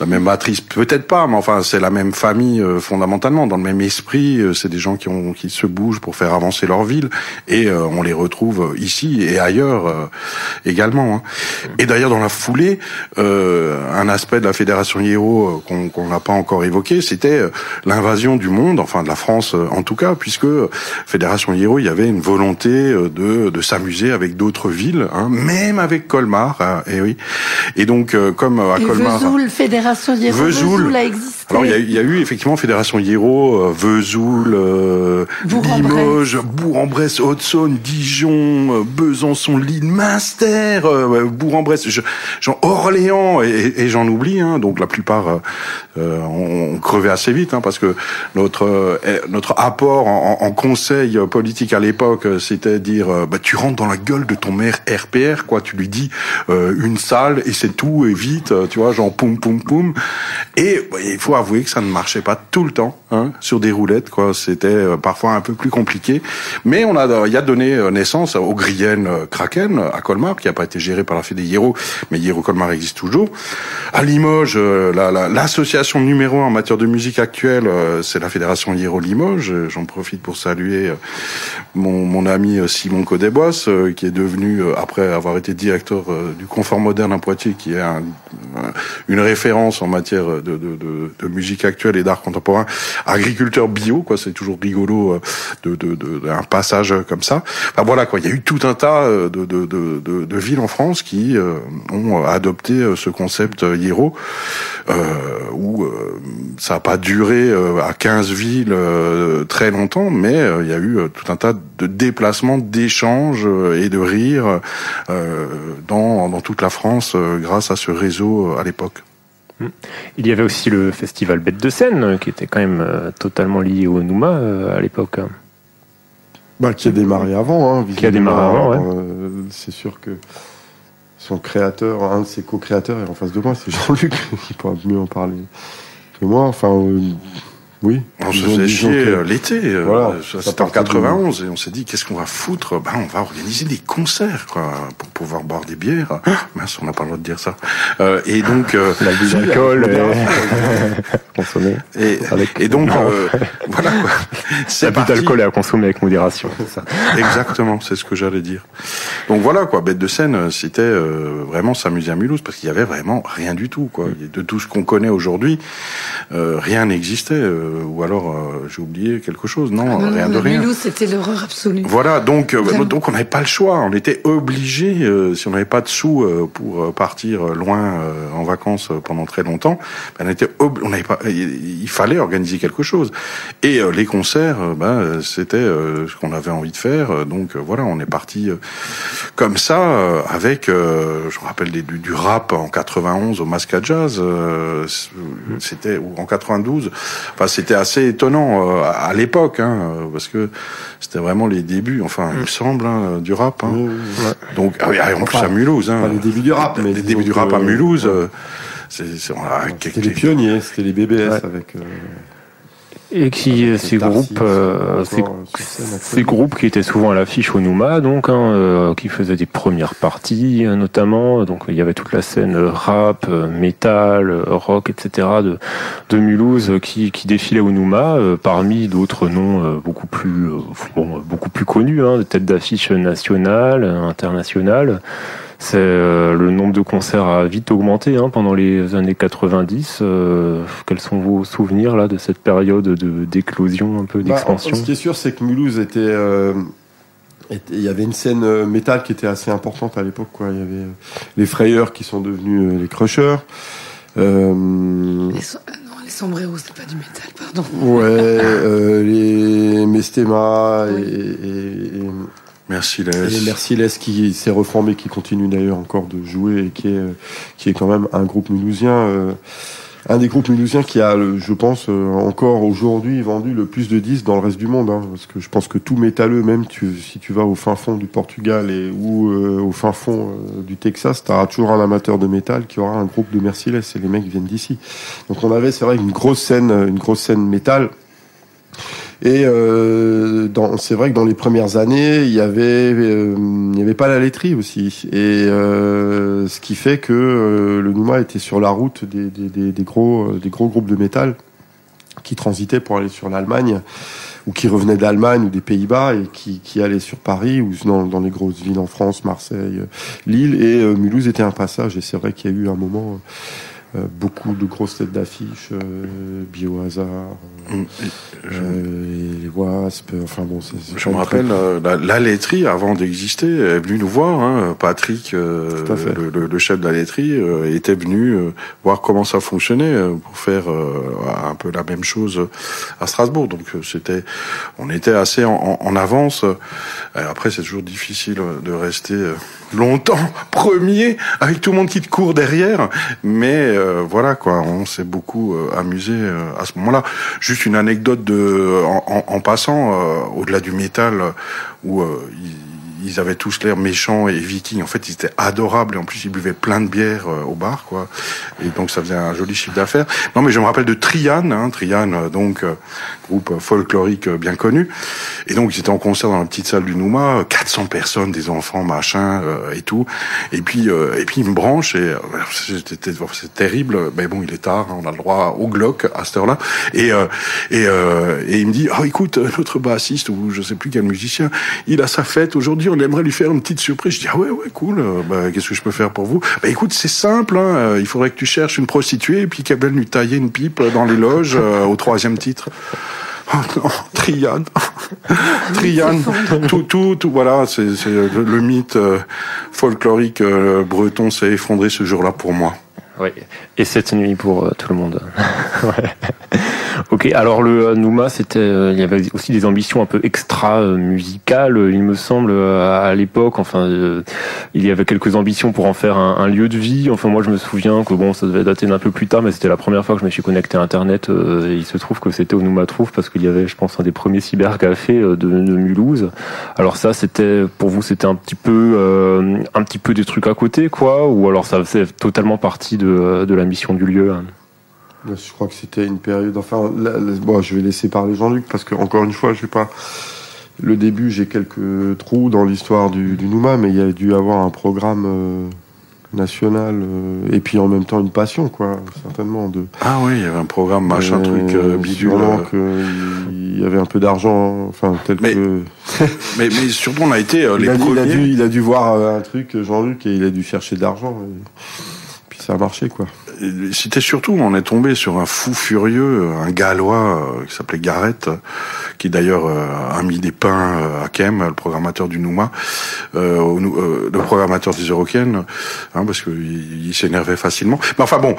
la même matrice. Peut-être pas, mais enfin c'est la même famille euh, fondamentalement, dans le même esprit. Euh, c'est des gens qui ont qui se bougent pour faire avancer leur ville, et euh, on les retrouve ici et ailleurs également. Hein. Et d'ailleurs dans la foulée, un aspect de la fédération Hiero qu'on n'a pas encore évoqué, c'était l'invasion du monde, enfin de la France en tout cas, puisque fédération Hiero, il y avait une volonté de de s'amuser avec d'autres villes, hein, même avec Colmar. Hein, et oui. Et donc comme à Colmar, Vesoul, fédération Vesoul a existé. Alors il y a, y a, eu effectivement Fédération Hiero, euh, Vesoul, euh, Limoges, Bourg-en-Bresse, Haute-Saône, Dijon, euh, Besançon, Lille, Münster, euh, Bourg-en-Bresse, Jean Orléans et, et j'en oublie. Hein, donc la plupart euh, ont, crevé assez vite hein, parce que notre notre apport en, en conseil politique à l'époque, c'était dire bah tu rentres dans la gueule de ton maire RPR quoi, tu lui dis une salle et c'est tout et vite, tu vois, genre poum poum poum. Et bah, il faut avouer que ça ne marchait pas tout le temps hein, sur des roulettes. quoi. C'était euh, parfois un peu plus compliqué. Mais on a, il a donné euh, naissance au Grienne euh, Kraken à Colmar, qui n'a pas été géré par la Fédé Hiero, mais Hiero Colmar existe toujours. À Limoges, l'association numéro un en matière de musique actuelle, c'est la Fédération Hiero Limoges. J'en profite pour saluer mon, mon ami Simon Codebois, qui est devenu, après avoir été directeur du Confort Moderne à Poitiers, qui est un, une référence en matière de, de, de, de musique actuelle et d'art contemporain, agriculteur bio, quoi. C'est toujours rigolo euh, de, de, de, un passage comme ça. Enfin, voilà, quoi. Il y a eu tout un tas euh, de, de, de, de villes en France qui euh, ont adopté ce concept Hiero, euh, où ça n'a pas duré à 15 villes très longtemps, mais il y a eu tout un tas de déplacements, d'échanges et de rires dans, dans toute la France grâce à ce réseau à l'époque. Il y avait aussi le festival Bête de Seine, qui était quand même euh, totalement lié au Nouma euh, à l'époque. Bah, qui a démarré avant. Hein, qui a démarré avant, euh, c'est sûr que son créateur, un de ses co-créateurs est en face de moi, c'est Jean-Luc, qui pourra mieux en parler que moi. Enfin, Oui. On se faisait chier que- euh, l'été. euh, Voilà, C'était en partait de- 91 et on s'est dit qu'est-ce qu'on va foutre? Ben on va organiser des concerts quoi pour pouvoir boire des bières. Ah, mince, on n'a pas le droit de dire ça. Euh, et donc euh, L'abus si, d'alcool la- consommé. et, Avec- et donc euh, voilà quoi. C'est parti. d'alcool est à consommer avec modération. c'est ça. Exactement, c'est ce que j'allais dire. Donc voilà quoi, bête de scène, euh, c'était euh, vraiment s'amuser à Mulhouse parce qu'il y avait vraiment rien du tout quoi. De tout ce qu'on connaît aujourd'hui, euh, rien n'existait. Euh, ou alors euh, j'ai oublié quelque chose. Non, Non, non, rien de non, rien. Mulhouse, c'était l'horreur absolue. Voilà, donc euh, donc on n'avait pas le choix. On était obligé, euh, si on n'avait pas de sous euh, pour euh, partir loin euh, en vacances pendant très longtemps, ben, on était ob- on n'avait pas, il, fallait organiser quelque chose. Et euh, les concerts, ben c'était euh, ce qu'on avait envie de faire. Donc euh, voilà, on est parti euh, comme ça euh, avec, euh, je me rappelle des- du, du rap en 91 au Masca Jazz. euh, c'était ou en 92. Enfin, c'était assez étonnant euh, à, l'époque, hein, euh, parce que c'était vraiment les débuts. Enfin, il me semble hein, du rap. Hein. Donc, ah oui, ah, en plus à Mulhouse. Hein, pas les débuts du rap, mais les débuts du rap à Mulhouse. ouais. euh, c'est, c'est- on a- C'était les pionniers, c'était les BBS Ouais. avec. euh, Et qui, Avec ces groupes, euh, ces, euh, groupes qui étaient souvent à l'affiche au Nouma, donc, hein, euh, qui faisaient des premières parties, euh, notamment. Donc, il y avait toute la scène euh, rap, euh, métal, euh, rock, etc. de, de Mulhouse euh, qui, qui défilait au Nouma, euh, parmi d'autres noms euh, beaucoup plus, euh, bon, euh, beaucoup plus connus, hein, des têtes d'affiche nationales, euh, internationales. C'est euh, le nombre de concerts a vite augmenté hein, pendant les années 90. Euh, quels sont vos souvenirs là de cette période de d'éclosion un peu Bah, d'expansion ce qui est sûr, c'est que Mulhouse était, euh, il y avait une scène euh, métal qui était assez importante à l'époque. Quoi, il y avait euh, les Frayeurs qui sont devenus euh, les Crushers. Euh, Les, so- non, les sombreros, c'est pas du métal, pardon. ouais, euh, les Mestema et, et, et- Merci les les. Merciless qui s'est reformé, qui continue d'ailleurs encore de jouer et qui est, euh, qui est quand même un groupe mulhousien. euh, un des groupes mulhousiens qui a, je pense, euh, encore aujourd'hui vendu le plus de disques dans le reste du monde. hein, parce que je pense que tout métalleux, même si tu vas au fin fond du Portugal et ou euh, au fin fond du Texas, tu auras toujours un amateur de métal qui aura un groupe de Merciless et les mecs viennent d'ici. Donc on avait, c'est vrai, une grosse scène, une grosse scène métal. Et euh, c'est vrai que dans les premières années, il y avait, euh, il y avait pas la laiterie aussi, et euh, ce qui fait que euh, le Nouma était sur la route des, des, des, des gros, des gros groupes de métal qui transitaient pour aller sur l'Allemagne ou qui revenaient d'Allemagne ou des Pays-Bas et qui, qui allaient sur Paris ou dans, dans les grosses villes en France, Marseille, Lille et euh, Mulhouse était un passage. Et c'est vrai qu'il y a eu un moment. Euh, beaucoup de grosses têtes d'affiche, euh, Biohazard, Mm. euh, et les Wasp, enfin bon, c'est. Je me rappelle, la, la laiterie, avant d'exister, est venue nous voir. Hein, Patrick, euh, le, le- le chef de la laiterie, euh, était venu euh, voir comment ça fonctionnait euh, pour faire euh, un peu la même chose à Strasbourg. Donc c'était, on était assez en, en- en avance. Et après, c'est toujours difficile de rester euh, longtemps premier avec tout le monde qui te court derrière. Mais euh, voilà quoi, on s'est beaucoup euh, amusé euh, à ce moment-là. Juste une anecdote de, en, en- passant, au-delà du métal, où euh, ils, avaient tous l'air méchants et vikings. En fait, ils étaient adorables et en plus ils buvaient plein de bière euh, au bar, quoi. Et donc ça faisait un joli chiffre d'affaires. Non, mais je me rappelle de Trian, hein, Trian, euh, donc euh, groupe folklorique bien connu. Et donc ils étaient en concert dans la petite salle du Nouma, euh, 400 personnes, des enfants, machin et tout. Et puis et puis ils me branchent et c'est terrible. Mais bon, il est tard, hein, on a le droit au Glock à cette heure-là. Et et, et il me dit, oh écoute, notre bassiste ou je sais plus quel musicien, il a sa fête aujourd'hui, on aimerait lui faire une petite surprise. Je dis ah ouais ouais cool. euh, bah, qu'est-ce que je peux faire pour vous? Bah écoute, c'est simple. Hein, euh, il faudrait que tu cherches une prostituée et puis qu'elle vienne lui tailler une pipe dans les loges euh, au troisième titre. Oh non, Trian, Trian, tout, tout, tout, voilà, c'est c'est le, le mythe euh, folklorique euh, breton s'est effondré ce jour-là pour moi. Oui. Et cette nuit pour euh, tout le monde. ouais. Ok, alors le euh, Nouma, c'était, euh, il y avait aussi des ambitions un peu extra musicales, il me semble, à, l'époque. Enfin, il y avait quelques ambitions pour en faire un, un lieu de vie. Enfin, moi, je me souviens que bon, ça devait dater d'un peu plus tard, mais c'était la première fois que je me suis connecté à Internet. et il se trouve que c'était au Nouma Trouve parce qu'il y avait, je pense, un des premiers cybercafés de, de Mulhouse. Alors ça, c'était pour vous, c'était un petit peu, un petit peu des trucs à côté, quoi, ou alors ça faisait totalement partie de, de la du lieu. hein. Je crois que c'était une période. Enfin, là, là, bon, je vais laisser parler Jean-Luc parce que encore une fois, je vais pas. Le début, j'ai quelques trous dans l'histoire du, du Nouma, mais il y a dû avoir un programme euh, national euh, et puis en même temps une passion, quoi, certainement. De, Ah oui, il y avait un programme, machin, Euh, truc, euh, bidule. qu'il y avait un peu d'argent, enfin tel Mais- que. Mais, mais surtout, on a été euh, il, les a, dû- il a dû, il a dû voir un truc, Jean-Luc, et il a dû chercher de l'argent. et Puis ça a marché, quoi. C'était surtout, on est tombé sur un fou furieux, un gallois euh, qui s'appelait Garrett, qui d'ailleurs euh, a mis des pains euh, à Kem, le programmateur du Nouma, au le programmateur des Eurocaines, hein, parce qu'il il s'énervait facilement. Mais enfin bon,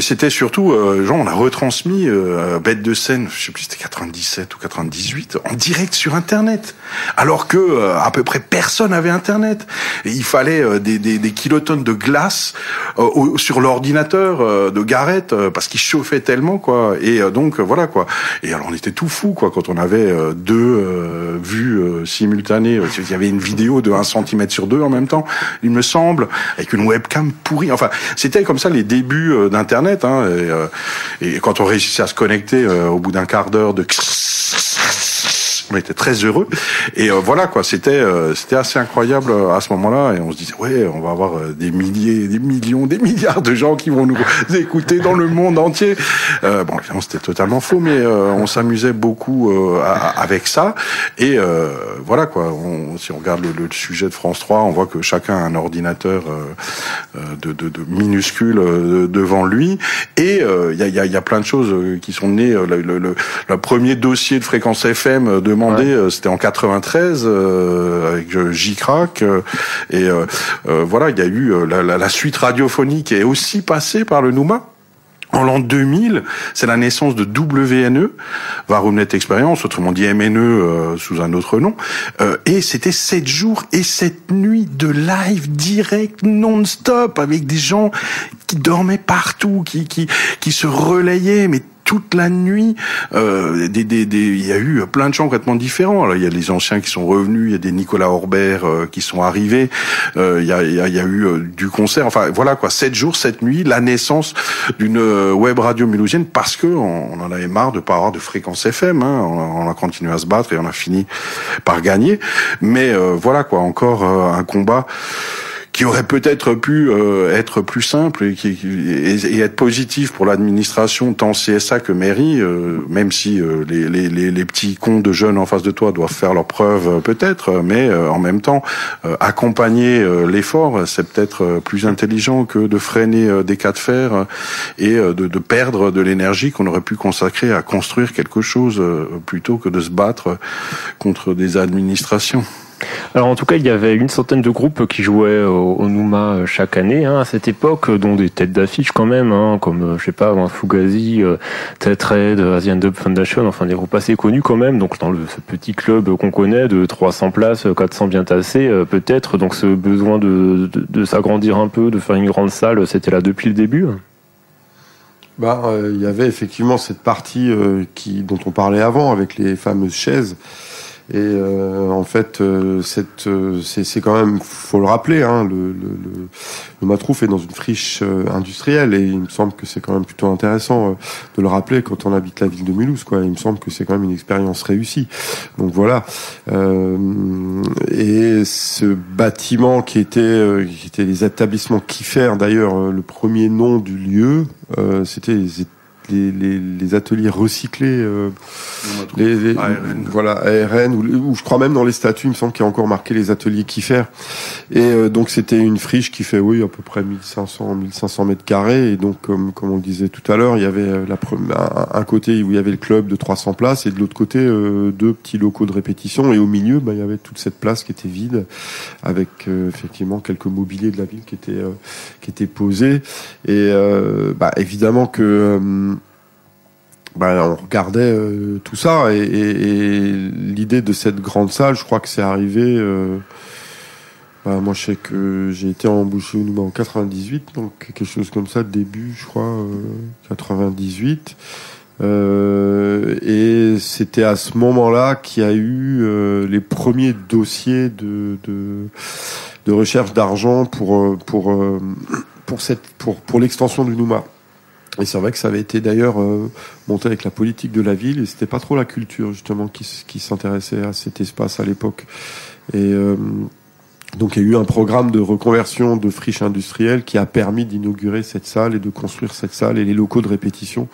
c'était surtout, genre, on a retransmis Bête de scène, je sais plus, c'était 97 ou 98, en direct sur Internet, alors que à peu près personne avait Internet. Et il fallait des, des, des kilotonnes de glace sur l'ordinateur euh, de Garrett euh, parce qu'il chauffait tellement quoi. Et euh, donc voilà quoi. Et alors on était tout fou quoi quand on avait deux vues simultanées. Il y avait une vidéo de 1 cm sur deux en même temps, il me semble, avec une webcam pourrie. Enfin, c'était comme ça les débuts d'Internet. Hein, et, et quand on réussissait à se connecter au bout d'un quart d'heure de on était très heureux. Et euh, voilà quoi. C'était euh, c'était assez incroyable euh, à ce moment-là. Et on se disait ouais on va avoir euh, des milliers des millions des milliards de gens qui vont nous écouter dans le monde entier. Euh, bon évidemment c'était totalement faux mais euh, on s'amusait beaucoup à- avec ça. Et voilà quoi. On, si on regarde le, le sujet de France 3 on voit que chacun a un ordinateur de, de, de minuscule devant lui. Et il y, a, y, y a plein de choses qui sont nées le, le, le, le premier dossier de fréquence FM euh, demandé euh, c'était en 93 euh, avec euh, J-Crack euh, et voilà il y a eu la, la, la suite radiophonique est aussi passée par le Nouma. En l'an 2000, c'est la naissance de WNE, Varumnet Experience, autrement dit MNE euh, sous un autre nom, euh, et c'était sept jours et sept nuits de live direct non-stop avec des gens qui dormaient partout, qui qui qui se relayaient, mais toute la nuit, euh, des, des, des, il y a eu plein de gens complètement différents. Alors, il y a les anciens qui sont revenus, il y a des Nicolas Orbert euh, qui sont arrivés, euh, il, y a, il, y a, il y a eu euh, du concert. Enfin, voilà quoi, sept jours, sept nuits, la naissance d'une euh, web radio mulhousienne parce que on, en avait marre de pas avoir de fréquence FM. Hein. On, a, on a continué à se battre et on a fini par gagner. Mais euh, voilà quoi, encore un combat qui aurait peut-être pu euh, être plus simple et, qui, et, et être positif pour l'administration tant CSA que mairie, euh, même si euh, les, les, les, petits cons de jeunes en face de toi doivent faire leurs preuves euh, peut-être, mais euh, en même temps euh, accompagner l'effort, c'est peut-être plus intelligent que de freiner des cas de fer et de, de perdre de l'énergie qu'on aurait pu consacrer à construire quelque chose plutôt que de se battre contre des administrations. Alors en tout cas, il y avait une centaine de groupes qui jouaient au, Nouma euh, chaque année hein, à cette époque, euh, dont des têtes d'affiche quand même, hein, comme euh, je sais pas, Fugazi, Tetraed, Asian Dub Foundation, enfin des groupes assez connus quand même. Donc dans le, ce petit club qu'on connaît de 300 places, 400 bien tassés, peut-être. Donc ce besoin de, s'agrandir un peu, de faire une grande salle, c'était là depuis le début. Bah, il y avait effectivement cette partie qui dont on parlait avant avec les fameuses chaises. Et euh, en fait, euh, cette, euh, c'est, quand même, faut le rappeler, hein, le, le, le, le Matrouf est dans une friche euh, industrielle et il me semble que c'est quand même plutôt intéressant euh, de le rappeler quand on habite la ville de Mulhouse. Quoi. Il me semble que c'est quand même une expérience réussie. Donc voilà. Euh, et ce bâtiment qui était, qui était les établissements Kiffer, d'ailleurs, le premier nom du lieu, c'était les les, les, les, ateliers recyclés, euh, les, les ARN. voilà ARN, ou, je crois même dans les statuts, il me semble qu'il y a encore marqué les ateliers Kiffer. Et euh, donc c'était une friche qui fait oui à peu près 1500 1500 mètres carrés. Et donc comme comme on le disait tout à l'heure, il y avait euh, la un, un, côté où il y avait le club de 300 places et de l'autre côté euh, deux petits locaux de répétition. Et au milieu, bah, il y avait toute cette place qui était vide avec euh, effectivement quelques mobiliers de la ville qui étaient qui étaient posés. Et bah, évidemment que bah, on regardait euh, tout ça et, et, et l'idée de cette grande salle, je crois que c'est arrivé. Euh, bah, moi, je sais que j'ai été embauché au en 98, donc quelque chose comme ça, début, je crois, euh, 98. et c'était à ce moment-là qu'il y a eu les premiers dossiers de, de, de recherche d'argent pour pour pour cette pour pour l'extension du Nouma. Et c'est vrai que ça avait été d'ailleurs euh, monté avec la politique de la ville et c'était pas trop la culture justement qui, s'intéressait à cet espace à l'époque. Et euh, donc il y a eu un programme de reconversion de friches industrielles qui a permis d'inaugurer cette salle et de construire cette salle et les locaux de répétition.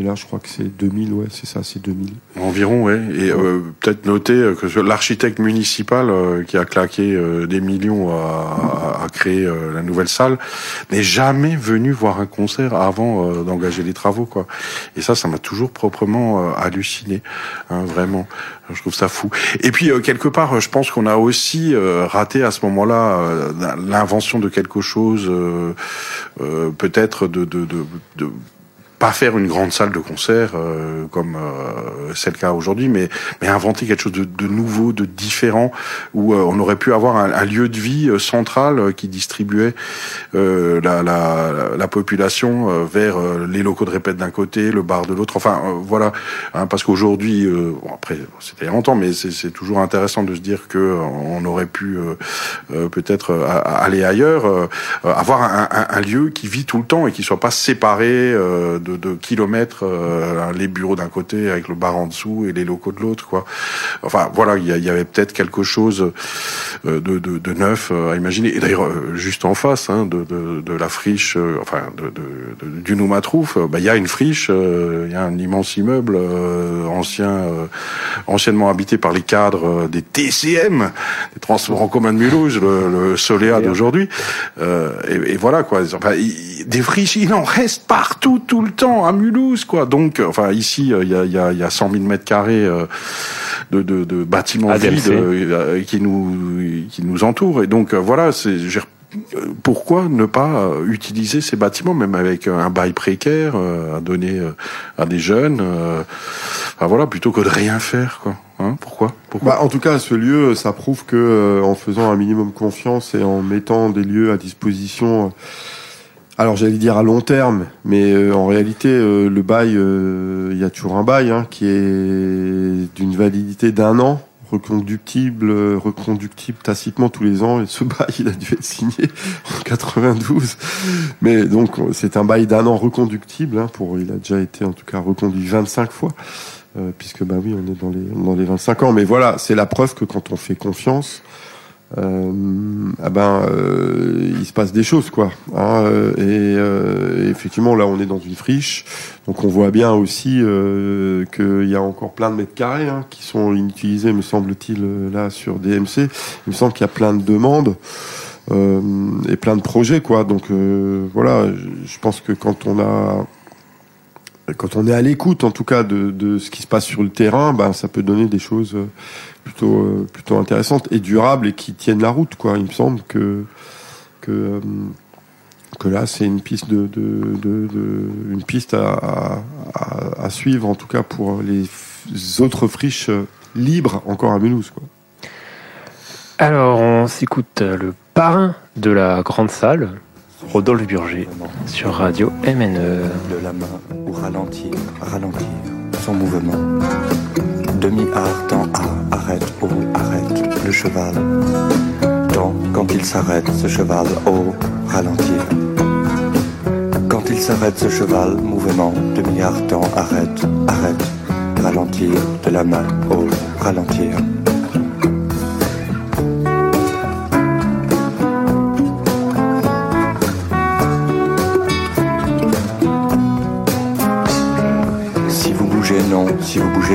Et là, je crois que c'est 2000, ouais, c'est ça, c'est 2000. Environ, ouais. Et euh, peut-être noter euh, que l'architecte municipal euh, qui a claqué euh, des millions à, à- à créer euh, la nouvelle salle n'est jamais venu voir un concert avant euh, d'engager les travaux, quoi. Et ça, ça m'a toujours proprement euh, halluciné, hein, vraiment. Je trouve ça fou. Et puis euh, quelque part, je pense qu'on a aussi euh, raté à ce moment-là euh, l'invention de quelque chose, euh, euh, peut-être de, de, de, de pas faire une grande salle de concert euh, comme euh, c'est le cas aujourd'hui, mais, mais inventer quelque chose de, de nouveau, de différent, où euh, on aurait pu avoir un, un lieu de vie euh, central euh, qui distribuait la, la, la population vers les locaux de répète d'un côté, le bar de l'autre. Enfin, voilà, hein, parce qu'aujourd'hui, bon, après c'était longtemps, mais c'est toujours intéressant de se dire que on aurait pu peut-être aller ailleurs, avoir un, un, lieu qui vit tout le temps et qui soit pas séparé euh, de, de kilomètres, euh, les bureaux d'un côté avec le bar en dessous et les locaux de l'autre, quoi. Enfin, voilà, il y, avait peut-être quelque chose euh, de, de, de neuf euh, à imaginer. Et d'ailleurs, euh, juste en face hein, de, de, la friche, enfin, du Noumatrouf, bah, il y a une friche, il y a un immense immeuble ancien, anciennement habité par les cadres des TCM, des transports en commun de Mulhouse, le, le Soléa d'aujourd'hui. Et, et voilà quoi. Enfin, des friches, il en reste partout, tout le temps, à Mulhouse, quoi. Donc, euh, enfin, ici, euh, il y, a, il y, a, il y a 100 000 mètres carrés euh, de, de, de bâtiments ADLC. vides euh, qui nous qui nous entourent. Et donc, euh, voilà, c'est pourquoi ne pas utiliser ces bâtiments, même avec un bail précaire euh, à donner euh, à des jeunes, euh, voilà, plutôt que de rien faire, quoi. Hein, pourquoi? Pourquoi? Bah, en tout cas, ce lieu, ça prouve que euh, en faisant un minimum confiance et en mettant des lieux à disposition, euh, alors j'allais dire à long terme, mais euh, en réalité, euh, le bail, euh, il y a toujours un bail hein, qui est d'une validité d'un an, reconductible, euh, reconductible tacitement tous les ans. Et ce bail, il a dû être signé en 92, mais donc c'est un bail d'un an reconductible. Hein, pour, il a déjà été en tout cas reconduit 25 fois. Puisque bah oui, on est dans les dans les 25 ans. Mais voilà, c'est la preuve que quand on fait confiance, ah ben euh, il se passe des choses quoi. Hein, euh, et, euh, et effectivement, là, on est dans une friche, donc on voit bien aussi euh, qu'il y a encore plein de mètres carrés hein, qui sont inutilisés, me semble-t-il, euh, là sur DMC. Il me semble qu'il y a plein de demandes. euh, et plein de projets quoi donc euh, voilà je, pense que quand on a quand on est à l'écoute, en tout cas, de, de ce qui se passe sur le terrain, ben, ça peut donner des choses euh, plutôt, euh, plutôt intéressantes et durables et qui tiennent la route, quoi. Il me semble que, que, euh, que là, c'est une piste de, de, de, de- une piste à, à, suivre, en tout cas, pour les autres friches euh, libres encore à Mulhouse, quoi. Alors, on s'écoute le parrain de la grande salle, Rodolphe Burger, sur Radio. MNE. de la main ou ralentir, ralentir son mouvement. Demi-art dans A, arrête, O, arrête le cheval. Dans, quand il s'arrête, ce cheval, O, ralentir. Quand il s'arrête, ce cheval, mouvement, demi-art dans arrête, arrête, ralentir de la main, O, ralentir.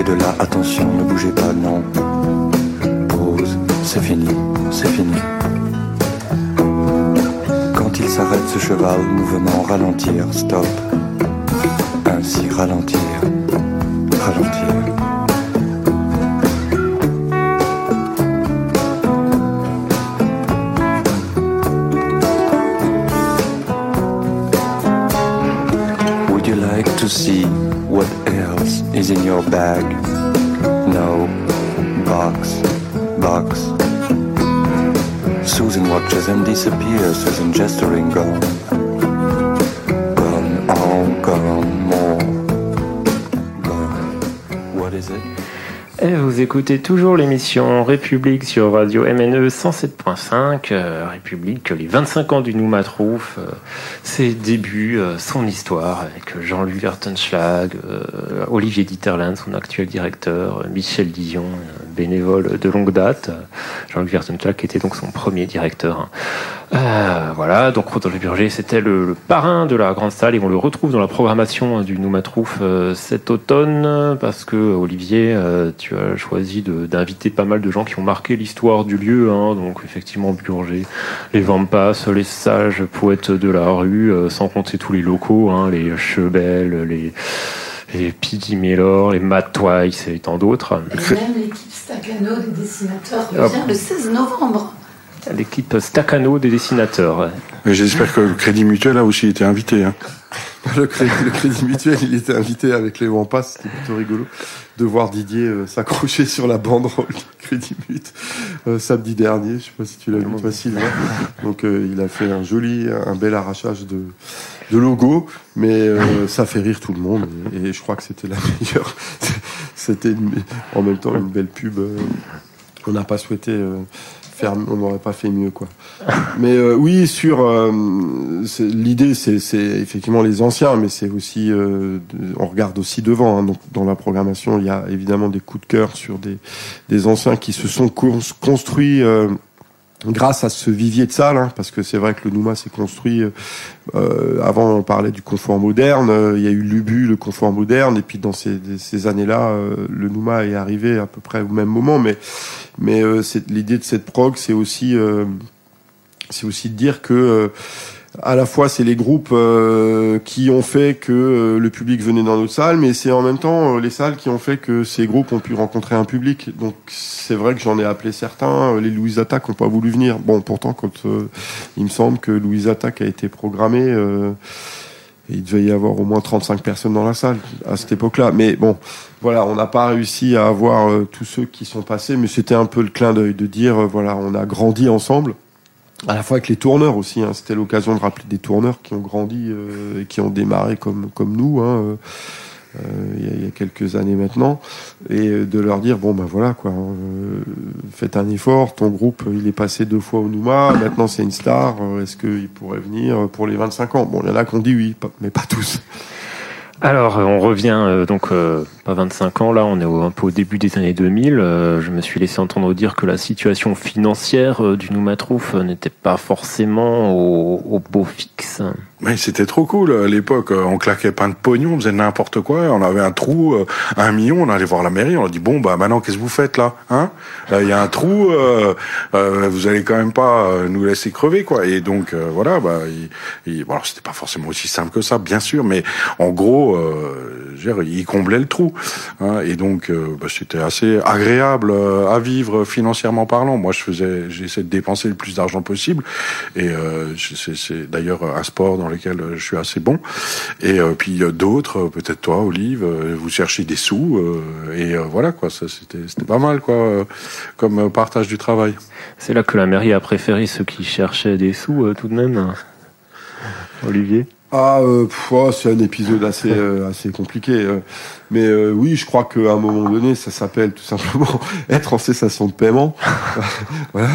De là, attention, ne bougez pas, non. Pause, c'est fini, c'est fini. Quand il s'arrête ce cheval, mouvement, ralentir, stop. Ainsi, ralentir, ralentir. Would you like to see what else is in your bag? No. Box. Box. Susan watches and disappears, Susan gesturing. Gone, vous écoutez toujours l'émission République sur Radio MNE 107.5. euh, République, les 25 ans du Noumatrouf, euh, ses débuts, euh, son histoire avec Jean-Luc Vertenschlag, euh, Olivier Dieterland, son actuel directeur, euh, Michel euh, bénévole de longue date. Jean-Luc Vertenschlag qui était donc son premier directeur. Euh, voilà, donc Rodolphe Burger, c'était le, parrain de la grande salle et on le retrouve dans la programmation hein, du Noumatrouf euh, cet automne parce que Olivier, euh, tu as choisi d'inviter pas mal de gens qui ont marqué l'histoire du lieu, hein, donc effectivement Burger, les Vampas, les sages poètes de la rue, sans compter tous les locaux, hein, les Chebel, les les P.D. Miller, les Matt Twice et tant d'autres. Et même l'équipe Stacano des dessinateurs revient le 16 novembre. L'équipe Stacano des dessinateurs. J'espère que le Crédit Mutuel a aussi été invité. Hein. Le crédit, le crédit mutuel, il était invité avec les Wampas, c'était plutôt rigolo de voir Didier euh, s'accrocher sur la banderole du crédit mut euh, samedi dernier. Je sais pas si tu l'as vu, toi, Sylvain. Donc euh, il a fait un joli, un bel arrachage de, de logo, mais euh, ça fait rire tout le monde et, je crois que c'était la meilleure. C'était en même temps une belle pub. euh, on n'a pas souhaité euh, faire, on n'aurait pas fait mieux quoi. Mais euh, oui, sur euh, l'idée, c'est effectivement les anciens, mais c'est aussi, euh, on regarde aussi devant. hein. donc dans la programmation, il y a évidemment des coups de cœur sur des des anciens qui se sont cons- construits. Grâce à ce vivier de salles, hein, parce que c'est vrai que le Nouma s'est construit. euh, euh, avant, on parlait du confort moderne. euh, il y a eu l'Ubu, le confort moderne, et puis dans ces, années-là, le Nouma est arrivé à peu près au même moment. Mais, l'idée de cette prog, c'est aussi, c'est aussi de dire que à la fois c'est les groupes euh, qui ont fait que euh, le public venait dans nos salles, mais c'est en même temps euh, les salles qui ont fait que ces groupes ont pu rencontrer un public. Donc c'est vrai que j'en ai appelé certains. Les Louise Attack n'ont pas voulu venir. Bon, pourtant quand il me semble que Louise Attack a été programmé. euh, il devait y avoir au moins 35 personnes dans la salle à cette époque-là. Mais bon, voilà, on n'a pas réussi à avoir tous ceux qui sont passés, mais c'était un peu le clin d'œil de dire, voilà, on a grandi ensemble à la fois avec les tourneurs aussi. Hein. C'était l'occasion de rappeler des tourneurs qui ont grandi euh, et qui ont démarré comme comme nous. Hein, euh, euh, il y, y a quelques années maintenant, et euh, de leur dire bon ben voilà quoi, euh, faites un effort. Ton groupe il est passé deux fois au Nouma, maintenant c'est une star. Est-ce qu'il pourrait venir pour les 25 ans? Bon, il y en a qui ont dit oui, mais pas tous. Alors, euh, on revient euh, donc euh, pas 25 ans là, on est un peu au début des années 2000. Euh, je me suis laissé entendre dire que la situation financière du Noumatrouf n'était pas forcément au, au beau fixe. Mais c'était trop cool à l'époque. euh, On claquait plein de pognon, on faisait n'importe quoi. On avait un trou, euh, un million. On allait voir la mairie. On a dit bon bah maintenant qu'est-ce que vous faites là Hein? Il y a un trou. euh, euh, vous allez quand même pas nous laisser crever quoi. Et donc voilà. Bah, il, il- bon, alors c'était pas forcément aussi simple que ça, bien sûr. Mais en gros, dire, il comblait le trou. hein. et donc euh, bah, c'était assez agréable euh, à vivre financièrement parlant. Moi, je faisais, j'essayais de dépenser le plus d'argent possible. Et euh, c'est d'ailleurs un sport dans lequel euh, je suis assez bon. Et euh, puis d'autres, peut-être toi, Olive, vous cherchez des sous et voilà quoi. Ça c'était pas mal quoi, comme partage du travail. C'est là que la mairie a préféré ceux qui cherchaient des sous tout de même. Olivier? Ah, euh, oh, c'est un épisode assez euh, assez compliqué. euh. mais euh, oui, je crois qu'à un moment donné, ça s'appelle tout simplement être en cessation de paiement. voilà.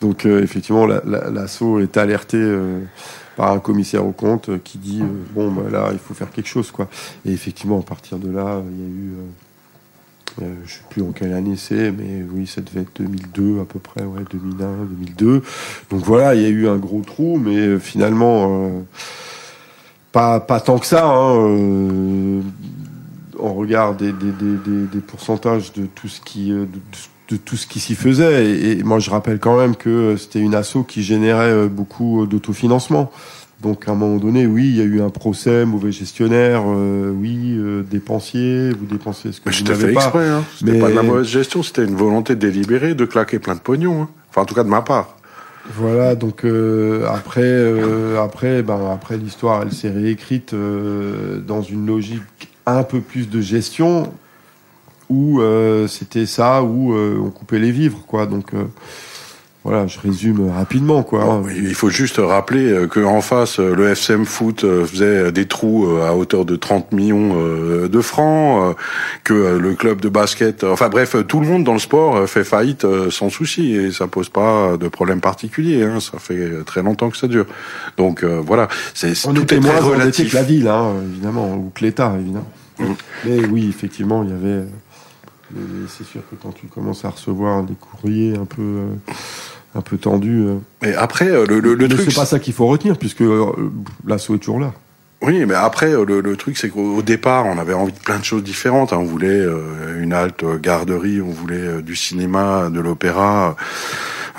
Donc euh, effectivement, la- la- l'assaut est alerté euh, par un commissaire au compte qui dit bon, bah, là, il faut faire quelque chose, quoi. Et effectivement, à partir de là, il y a eu euh, je sais plus en quelle année c'est, mais oui, ça devait être 2002 à peu près, ouais, 2001, 2002. Donc voilà, il y a eu un gros trou, mais finalement, euh, pas, pas tant que ça. Hein, euh, on regarde des, des, des, des, des pourcentages de tout ce qui, euh, de, de tout ce qui s'y faisait. Et, et moi, je rappelle quand même que euh, c'était une asso qui générait euh, beaucoup d'autofinancement. Donc à un moment donné, oui, il y a eu un procès, mauvais gestionnaire, euh, oui, euh, dépensier, vous dépensez ce que Mais vous n'avez fait pas. exprès. Hein. C'était Mais- pas de la mauvaise gestion. C'était une volonté délibérée de claquer plein de pognon. Hein. Enfin, en tout cas de ma part. Voilà, donc euh, après, euh, après, ben après l'histoire, elle s'est réécrite euh, dans une logique un peu plus de gestion où c'était ça, où on coupait les vivres, quoi. Donc voilà, je résume rapidement quoi. Il faut juste rappeler euh, que en face, euh, le FCM Foot euh, faisait des trous à hauteur de 30 millions de francs, que le club de basket, enfin bref, tout le monde dans le sport fait faillite sans souci et ça pose pas de problème particulier. Hein, ça fait très longtemps que ça dure. Donc voilà, c'est tout est moins relatif. que la ville, hein, évidemment, ou que l'État, évidemment. Mm. Mais oui, effectivement, il y avait. C'est sûr que quand tu commences à recevoir des courriers un peu un peu tendu. Mais après, le, le, le truc. C'est pas ça qu'il faut retenir, puisque l'assaut est toujours là. Oui, mais après, le, le truc, c'est qu'au départ, on avait envie de plein de choses différentes. Hein. On voulait euh, une halte garderie, on voulait euh, du cinéma, de l'opéra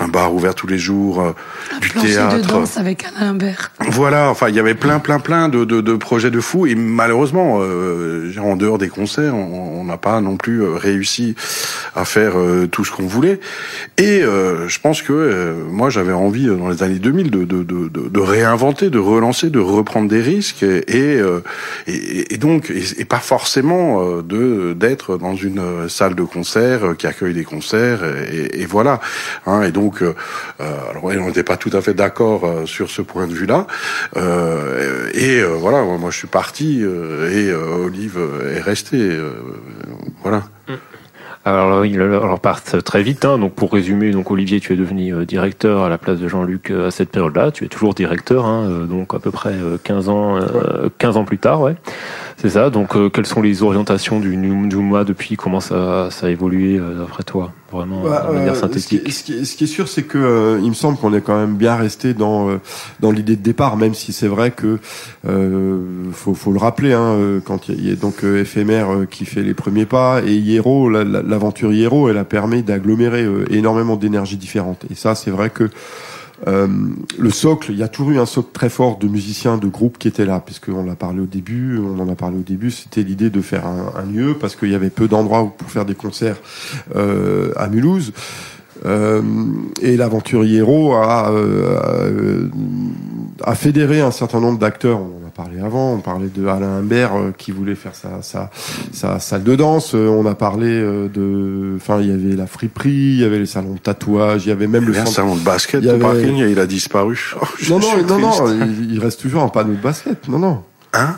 un bar ouvert tous les jours, euh, du théâtre. de danse avec Alain Imbert. Voilà, enfin il y avait plein plein plein de, de, de projets de fous et malheureusement euh, en dehors des concerts, on n'a pas non plus euh, réussi à faire euh, tout ce qu'on voulait. Et je pense que moi j'avais envie dans les années 2000 de, de, de, de, réinventer, de relancer, de reprendre des risques et, et, et donc et, et, pas forcément de d'être dans une salle de concert qui accueille des concerts et, et voilà. Hein, et donc donc, euh, euh, alors on n'était pas tout à fait d'accord euh, sur ce point de vue-là. et voilà, moi je suis parti et Olive est restée. voilà. Mm. Alors il leur partent très vite. Hein. Donc pour résumer, donc Olivier, tu es devenu directeur à la place de Jean-Luc à cette période-là. Tu es toujours directeur, hein, donc à peu près 15 ans, 15 ans plus tard, ouais. C'est ça. Donc quelles sont les orientations du mois depuis? Comment ça, ça a évolué d'après toi? Vraiment bah, de manière synthétique. Euh, ce, qui, ce, qui, est sûr, c'est que euh, il me semble qu'on est quand même bien resté dans euh, dans l'idée de départ, même si c'est vrai que faut, faut le rappeler hein, quand il y, a donc éphémère qui fait les premiers pas et Hiero, l'aventure Hiero, elle a permis d'agglomérer énormément d'énergies différentes. Et ça, c'est vrai que euh, le socle, il y a toujours eu un socle très fort de musiciens, de groupes qui étaient là, puisqu'on l'a parlé au début, on en a parlé au début, c'était l'idée de faire un, lieu, parce qu'il y avait peu d'endroits pour faire des concerts euh, à Mulhouse. Euh, et l'aventure Hiero a, euh, a, fédéré un certain nombre d'acteurs parlé avant. On parlait de Alain Imbert euh, qui voulait faire sa, sa, sa, salle de danse. Euh, on a parlé euh, de, enfin, il y avait la friperie, il y avait les salons de tatouage, il y avait même le salon de basket. Il, avait... parking, il a disparu. Oh, non, non, non, non, il reste toujours un panneau de basket. Non, non. Hein?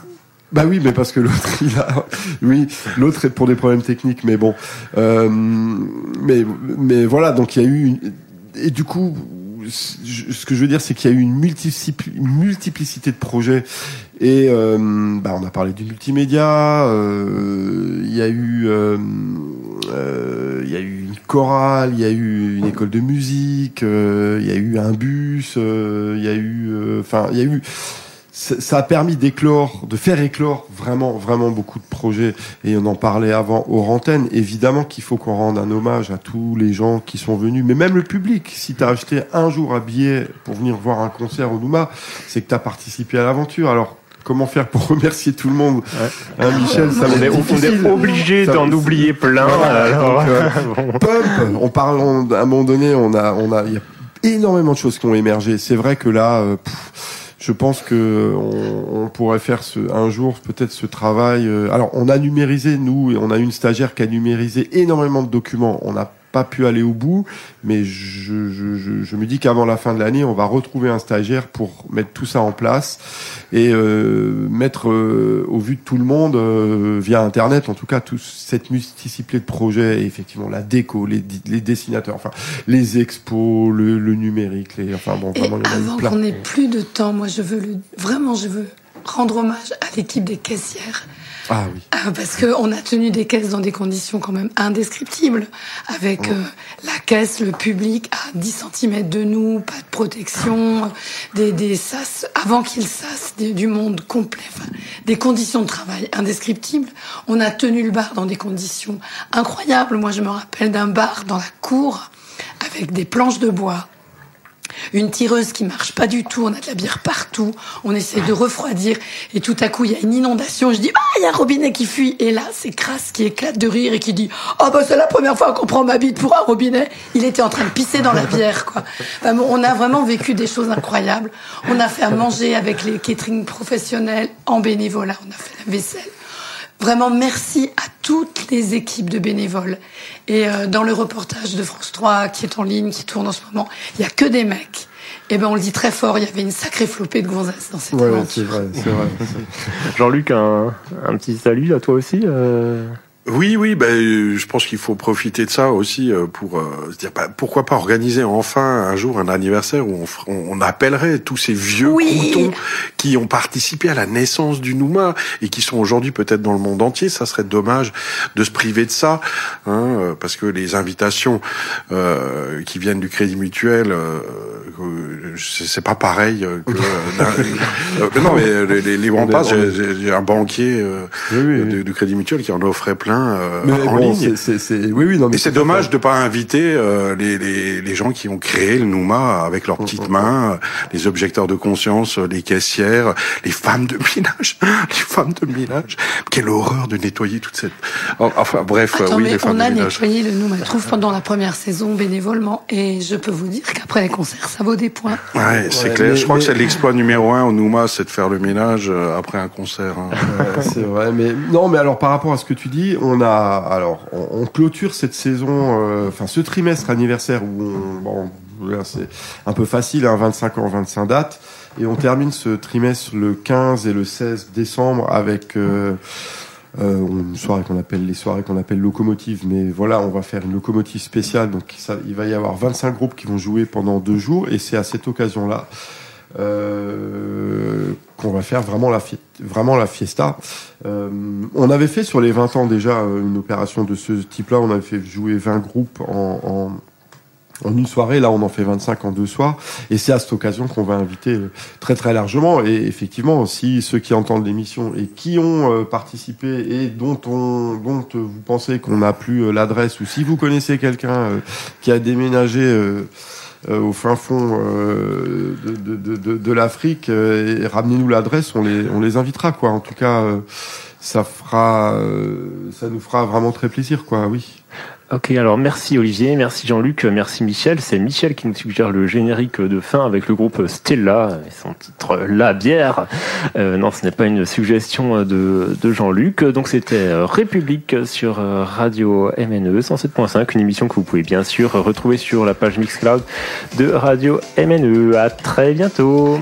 Bah oui, mais parce que l'autre, il a, oui, l'autre est pour des problèmes techniques, mais bon, euh, mais mais voilà, donc il y a eu une... et du coup, ce que je veux dire, c'est qu'il y a eu une multiplicité de projets. Et euh, bah, on a parlé du multimédia. Euh, il y a eu, euh, il y a eu une chorale, il y a eu une école de musique, il y a eu un bus, il y a eu, enfin, il y a eu ça a permis d'éclore, de faire éclore vraiment, vraiment beaucoup de projets. Et on en parlait avant aux antennes. Évidemment qu'il faut qu'on rende un hommage à tous les gens qui sont venus, mais même le public. Si tu as acheté un jour un billet pour venir voir un concert au Nouma, c'est que tu as participé à l'aventure. Alors, comment faire pour remercier tout le monde hein, Michel ça on, est, on est obligé d'en oublier plein alors euh, Pump on parle à un moment donné on a on a il y a énormément de choses qui ont émergé c'est vrai que là euh, je pense que on, pourrait faire ce, un jour peut-être ce travail. Euh, alors, on a numérisé nous, on a une stagiaire qui a numérisé énormément de documents. Pas pu aller au bout, mais je, je, je me dis qu'avant la fin de l'année, on va retrouver un stagiaire pour mettre tout ça en place et euh, mettre euh, au vu de tout le monde euh, via Internet, en tout cas, toute cette multiplicité de projets, et effectivement la déco, les, les dessinateurs, enfin les expos, le, le numérique, les, enfin bon, vraiment et avant qu'on ait plus de temps, moi je veux le, vraiment, je veux rendre hommage à l'équipe des caissières ah oui. Ah, parce qu'on a tenu des caisses dans des conditions quand même indescriptibles, avec oh. euh, la caisse, le public à 10 cm de nous, pas de protection, des, des sas, avant qu'ils sassent du monde complet, enfin, des conditions de travail indescriptibles. On a tenu le bar dans des conditions incroyables. Moi, je me rappelle d'un bar dans la cour avec des planches de bois une tireuse qui marche pas du tout, on a de la bière partout, on essaie de refroidir et tout à coup il y a une inondation, je dis ah il y a un robinet qui fuit et là c'est Crasse qui éclate de rire et qui dit oh bah c'est la première fois qu'on prend ma bite pour un robinet, il était en train de pisser dans la bière quoi. on a vraiment vécu des choses incroyables, on a fait à manger avec les catering professionnels en bénévolat, on a fait la vaisselle vraiment merci à toutes les équipes de bénévoles. Et euh, dans le reportage de France 3 qui est en ligne, qui tourne en ce moment, il y a que des mecs. Et ben on le dit très fort, il y avait une sacrée flopée de gonzesses dans cette Ouais, ouais, aventure. c'est vrai, c'est vrai. Jean-Luc, un, un petit salut à toi aussi. euh Oui, oui, ben, euh, je pense qu'il faut profiter de ça aussi euh, pour euh, se dire bah, pourquoi pas organiser enfin un jour un anniversaire où on, on, on appellerait tous ces vieux Oui. croutons qui ont participé à la naissance du Nouma et qui sont aujourd'hui peut-être dans le monde entier. Ça serait dommage de se priver de ça, hein, euh, parce que les invitations euh, qui viennent du Crédit Mutuel, euh, c'est pas pareil que. euh, euh, non, mais les, les, les j'ai un banquier euh, Oui, oui, oui. de, de Crédit Mutuel qui en offrait plein euh, Mais en bon, ligne. c'est- c'est- c'est- oui, oui, non, mais Et c'est dommage de pas inviter euh, les, les, les gens qui ont créé le Nouma avec leurs petites mains, euh, les objecteurs de conscience, euh, les caissières, les femmes de ménage, les femmes de ménage. Quelle horreur de nettoyer toute cette. Oh, Enfin bref, Attends, oui, mais les femmes on a de nettoyé le Nouma Trouve pendant la première saison bénévolement et je peux vous dire qu'après les concerts, ça vaut des points. Ouais, c'est clair. mais- Je crois que c'est l'exploit numéro un au Nouma, c'est de faire le ménage euh, après un concert. hein. Ouais, c'est vrai, mais non, mais alors par rapport à ce que tu dis, on a alors on, clôture cette saison, euh, enfin ce trimestre anniversaire où on, bon, c'est un peu facile, hein, 25 ans, 25 dates, et on termine ce trimestre le 15 et le 16 décembre avec euh, euh, une soirée qu'on appelle les soirées qu'on appelle locomotive, mais voilà, on va faire une locomotive spéciale, donc il va y avoir 25 groupes qui vont jouer pendant deux jours, et c'est à cette occasion-là euh, qu'on va faire vraiment la, vraiment la fiesta. Euh, on avait fait sur les 20 ans déjà euh, une opération de ce type-là, on avait fait jouer 20 groupes en, en, une soirée, là on en fait 25 en deux soirs, et c'est à cette occasion qu'on va inviter très très largement, et effectivement, si ceux qui entendent l'émission et qui ont participé et dont, on, dont vous pensez qu'on n'a plus l'adresse, ou si vous connaissez quelqu'un qui a déménagé... euh, au fin fond euh, de, de, de, l'Afrique euh, et ramenez-nous l'adresse, on les, on les invitera quoi. En tout cas, ça fera, euh, ça nous fera vraiment très plaisir quoi. Oui. Ok, alors merci Olivier, merci Jean-Luc, merci Michel. C'est Michel qui nous suggère le générique de fin avec le groupe Stella et son titre La bière. Euh, non, ce n'est pas une suggestion de, de Jean-Luc. Donc c'était euh, République sur euh, Radio MNE 107.5, une émission que vous pouvez bien sûr retrouver sur la page Mixcloud de Radio MNE. À très bientôt.